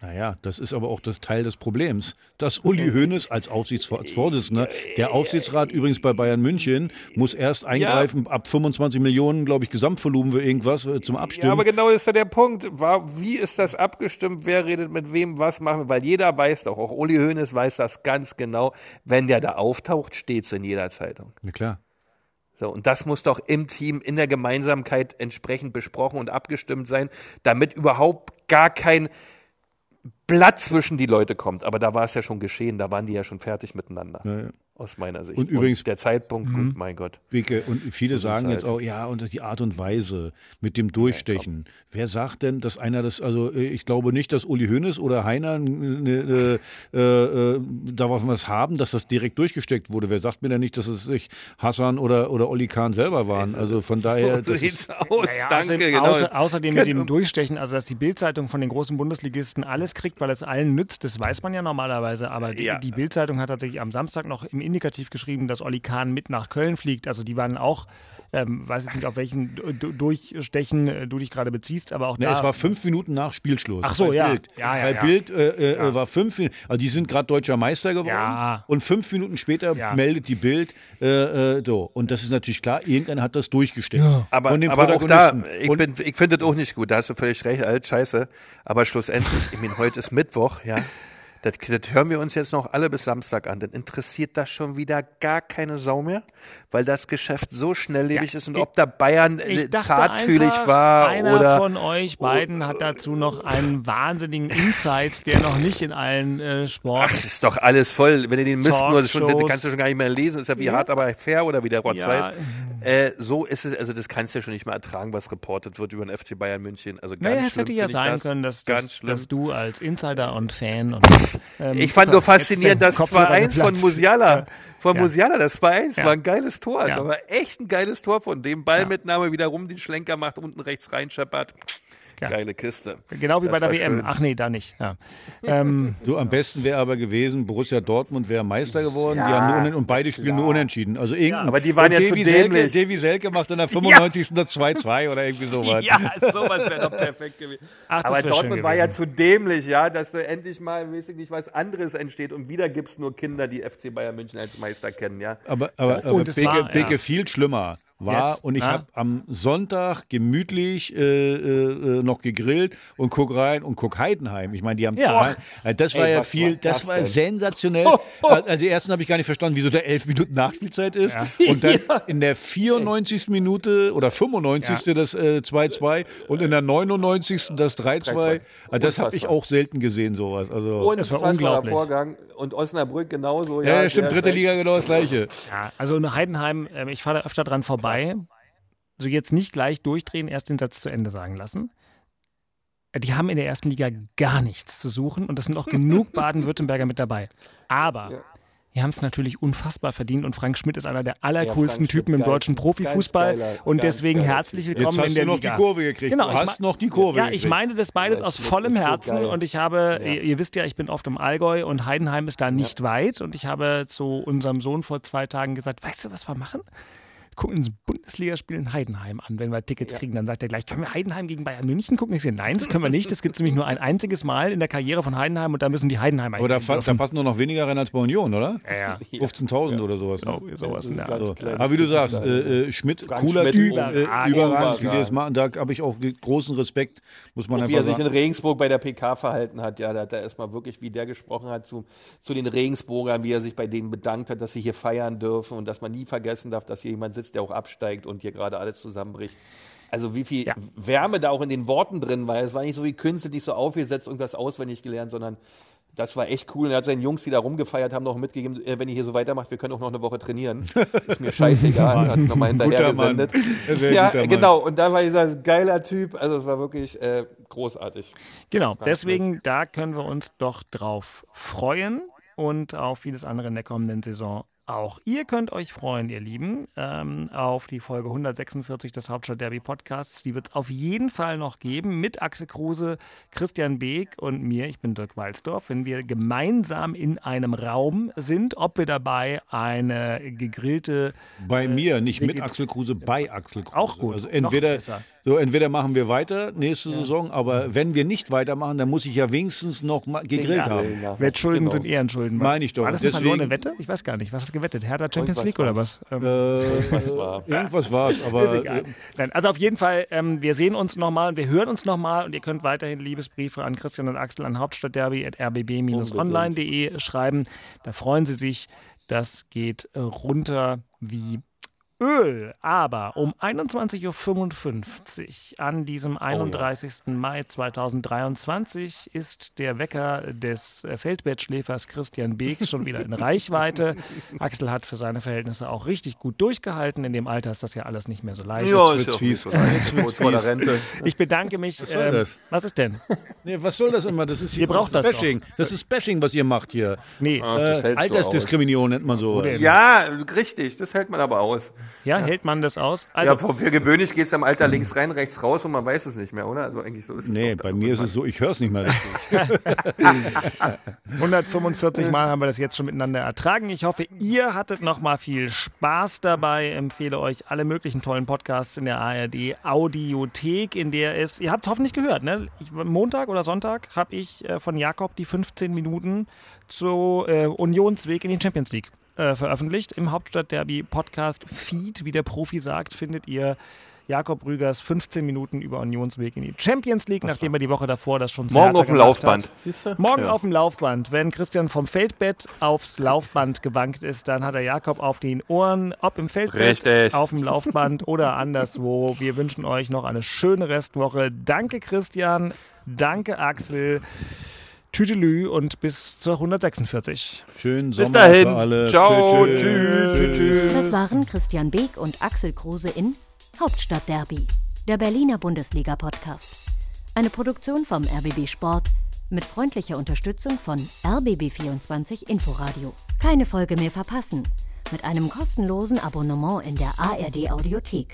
Naja, das ist aber auch das Teil des Problems. Dass Uli Hoeneß als Aufsichtsvorsitzender, der Aufsichtsrat übrigens bei Bayern München, muss erst eingreifen, ab 25 Millionen, glaube ich, Gesamtvolumen für irgendwas äh, zum Abstimmen. Ja, aber genau ist ja der Punkt. Wie ist das abgestimmt? Wer redet mit wem? Was machen wir? Weil jeder weiß doch, auch Uli Hoeneß weiß das ganz genau. Wenn der da auftaucht, steht's in jeder Zeitung. Na klar. So, und das muss doch im Team, in der Gemeinsamkeit entsprechend besprochen und abgestimmt sein, damit überhaupt gar kein Blatt zwischen die Leute kommt. Aber da war es ja schon geschehen, da waren die ja schon fertig miteinander. Ja, ja. Aus meiner Sicht. Und übrigens- der Zeitpunkt, gut, mein Gott. Wicke, und viele So sagen jetzt auch, ja, und die Art und Weise mit dem Durchstechen. Wer sagt denn, dass einer das, also äh, ich glaube nicht, dass Uli Hoeneß oder Heiner ne, äh, äh, da was haben, dass das direkt durchgesteckt wurde. Wer sagt mir denn nicht, dass es sich Hassan oder, oder Olli Kahn selber waren? Also von daher, [LAUGHS] so sieht's aus. Naja, Danke, außerdem, genau. außer, außerdem mit dem Durchstechen, also dass die Bildzeitung von den großen Bundesligisten alles kriegt, weil es allen nützt, das weiß man ja normalerweise. Aber die, Ja. die Bildzeitung hat tatsächlich am Samstag noch im Indikativ geschrieben, dass Olli Kahn mit nach Köln fliegt. Also die waren auch, ähm, weiß jetzt nicht, auf welchen Du- Durchstechen äh, du dich gerade beziehst, aber auch Ne, da. es war fünf Minuten nach Spielschluss. Ach so, Bei ja. Bild. Ja, ja, Bei ja. Bild äh, äh, war fünf Minuten, also die sind gerade deutscher Meister geworden. Ja. Und fünf Minuten später Ja. meldet die Bild, äh, äh, so. Und das ist natürlich klar, irgendeiner hat das durchgesteckt. Aber, Von den aber auch da, ich, bin, ich finde das auch nicht gut, da hast du völlig recht, alt scheiße. Aber schlussendlich, ich meine, heute ist Mittwoch, ja. Das, das hören wir uns jetzt noch alle bis Samstag an. Dann interessiert das schon wieder gar keine Sau mehr, weil das Geschäft so schnelllebig Ja, ist und ich- ob da Bayern äh, zartfühlig einfach, war einer oder von euch beiden hat dazu noch einen wahnsinnigen Insight, der noch nicht in allen äh, Sport. Ach, ist doch alles voll. Wenn ihr den Mist nur schon, kannst du schon gar nicht mehr lesen. Ist ja wie hart, aber fair oder wie der Rotz Ja, heißt. Äh, so ist es, also das kannst du ja schon nicht mehr ertragen, was reportet wird über den FC Bayern München. Also ganz Naja, es hätte ja sein das. können, dass, ganz dass, dass du als Insider und Fan und ähm, Ich fand nur faszinierend, dass Kopfhörer 2-1 von. Musiala, von Ja. Musiala, das 2-1 Ja. war ein geiles Tor. Ja. Das war echt ein geiles Tor von dem. Ballmitnahme wieder rum, den Schlenker macht, unten rechts reinscheppert. Ja. Geile Kiste. Genau wie Das bei der WM. schön. Ach nee, da nicht. Ja. ähm, [LAUGHS] So, am besten wäre aber gewesen, Borussia Dortmund wäre Meister geworden. die haben nur unen- und beide spielen nur unentschieden. Also irgendein, aber die waren ja zu Davy Selke, dämlich. Davy Selke macht dann der [LAUGHS] 95. das 2-2 oder irgendwie [LAUGHS] sowas. Ja, sowas wäre doch perfekt gewesen. Ach, Aber Dortmund war ja zu dämlich, ja, dass da endlich mal, weiß ich nicht, was anderes entsteht. Und wieder gibt es nur Kinder, die FC Bayern München als Meister kennen, ja. Aber, aber, Das- aber Beke, war, Beke ja. viel schlimmer war Jetzt, und ich habe am Sonntag gemütlich äh, äh, noch gegrillt und guck rein und guck Heidenheim. Ich meine, die haben Ja. zwei. Äh, das war Ey, ja viel, war das, das war denn? sensationell. [LAUGHS] Also die ersten habe ich gar nicht verstanden, wieso da elf Minuten Nachspielzeit ist. [LAUGHS] Und dann in der 94. Minute oder 95. das äh, 2-2 und in der 99. das 3-2. Also das habe ich auch selten gesehen, sowas. Also, war Unfassbarer unglaublich. Vorgang. Und Osnabrück genauso. ja, ja, stimmt, der- dritte Liga genau das gleiche. ja, also in Heidenheim, ähm, ich fahre da öfter dran vorbei. So jetzt nicht gleich durchdrehen, erst den Satz zu Ende sagen lassen. Die haben in der ersten Liga gar nichts zu suchen und es sind auch [LAUGHS] genug Baden-Württemberger mit dabei. Aber Ja. die haben es natürlich unfassbar verdient und Frank Schmidt ist einer der allercoolsten Schmidt, Typen im geil- deutschen Profifußball geiler- und deswegen geiler herzlich willkommen Jetzt in hast der du noch Liga. die Kurve gekriegt. Genau, du ich hast noch die Kurve Ja, gekriegt. ich meine das beides Ja, aus vollem so Herzen geil. und ich habe, Ja. ihr, ihr wisst ja, ich bin oft im Allgäu und Heidenheim ist da nicht weit und ich habe zu unserem Sohn vor zwei Tagen gesagt, weißt du, was wir machen? Gucken uns Bundesligaspiel in Heidenheim an, wenn wir Tickets kriegen. Dann sagt er gleich, können wir Heidenheim gegen Bayern München gucken? Ich sage, nein, das können wir nicht. Das gibt es nämlich nur ein einziges Mal in der Karriere von Heidenheim und da müssen die Heidenheimer Aber da, da passen nur noch weniger rein als bei Union, oder? ja, ja. [LAUGHS] 15.000 oder sowas. ne? So, sowas in der ganz Art. So. kleines Aber wie du sagst, äh, äh, Schmidt, Frank cooler Schmidt, Typ, äh, überragend, wie der das macht. Da habe ich auch großen Respekt, muss man Wie er einfach sich in sagen. Regensburg bei der PK verhalten hat, ja, da hat er erstmal wirklich, wie der gesprochen hat zu, zu den Regensburgern, wie er sich bei denen bedankt hat, dass sie hier feiern dürfen und dass man nie vergessen darf, dass hier jemand sitzt, der auch absteigt und hier gerade alles zusammenbricht. Also wie viel Ja. Wärme da auch in den Worten drin war. Es war nicht so wie künstlich so aufgesetzt, irgendwas auswendig gelernt, sondern das war echt cool. Und er hat seinen Jungs, die da rumgefeiert haben, noch mitgegeben, äh, wenn ihr hier so weitermacht, wir können auch noch eine Woche trainieren. [LAUGHS] Ist mir scheißegal. hat nochmal hinterher Guter gesendet. Ja, genau. Und da war dieser geiler Typ. Also es war wirklich äh, großartig. Genau, deswegen, da können wir uns doch drauf freuen und auf vieles andere in der kommenden Saison auch. Ihr könnt euch freuen, ihr Lieben, ähm, auf die Folge 146 des Hauptstadt Derby Podcasts. Die wird es auf jeden Fall noch geben mit Axel Kruse, Christian Beek und mir. Ich bin Dirk Walzdorf. Wenn wir gemeinsam in einem Raum sind, ob wir dabei eine gegrillte Bei mir, nicht mit Axel Kruse, bei Axel Kruse. Auch gut, Also noch entweder, besser. So, entweder machen wir weiter nächste Saison, aber wenn wir nicht weitermachen, dann muss ich ja wenigstens noch mal gegrillt Ja, haben. ja. Wettschulden Genau. sind Ehrenschulden. Meine ich doch. War das eine Deswegen- verlorene Wette? Ich weiß gar nicht. Was hast du gewettet? Hertha Champions League oder was? Ähm, Äh, irgendwas war es, [LAUGHS] aber Ist egal. Nein, also auf jeden Fall, ähm, wir sehen uns nochmal und wir hören uns nochmal und ihr könnt weiterhin Liebesbriefe an Christian und Axel an hauptstadtderby.rbb-online.de schreiben. Da freuen sie sich. Das geht äh, runter wie Öl. Aber um 21.55 Uhr an diesem 31. Mai 2023 ist der Wecker des äh, Feldbettschläfers Christian Beek schon wieder in [LAUGHS] Reichweite. Axel hat für seine Verhältnisse auch richtig gut durchgehalten. In dem Alter ist das ja alles nicht mehr so leicht. Ja, wird's ist fies. so vor der Rente. Ich bedanke mich. Was soll das? Was ist denn? nee, was soll das immer? Das ist Ihr braucht das doch. Bashing. Das ist Bashing, was ihr macht hier. Nee. Ach, das Äh, Altersdiskriminierung nennt man denn? Ja, richtig, das hält man aber aus. Ja, hält man das aus? Also, ja, für, gewöhnlich geht es im Alter links rein, rechts raus und man weiß es nicht mehr, oder? Also eigentlich so ist es. Nee, bei mir ist es so, ich höre es nicht mehr richtig. [LAUGHS] 145 Mal haben wir das jetzt schon miteinander ertragen. Ich hoffe, ihr hattet noch mal viel Spaß dabei. Empfehle euch alle möglichen tollen Podcasts in der ARD Audiothek, in der es, ihr habt es hoffentlich gehört, ne? Ich, Montag oder Sonntag habe ich äh, von Jakob die 15 Minuten zu äh, Unionsweg in die Champions League äh, veröffentlicht. Im Hauptstadtderby Podcast Feed, wie der Profi sagt, findet ihr Jakob Rügers 15 Minuten über Unionsweg in die Champions League, nachdem er die Woche davor das schon Morgen auf dem gemacht Laufband. Morgen Ja. auf dem Laufband. Wenn Christian vom Feldbett aufs Laufband gewankt ist, dann hat er Jakob auf den Ohren, ob im Feldbett, Richtig. auf dem Laufband oder anderswo. Wir wünschen euch noch eine schöne Restwoche. Danke Christian, danke Axel. Tüdelü und bis zur 146. Schönen Bis Sommer dahin. für alle. Ciao. Tschüss, Tschüss. Tschüss. tschüss. Das waren Christian Beek und Axel Kruse in Hauptstadtderby, der Berliner Bundesliga-Podcast. Eine Produktion vom RBB Sport mit freundlicher Unterstützung von RBB24 Inforadio. Keine Folge mehr verpassen mit einem kostenlosen Abonnement in der ARD Audiothek.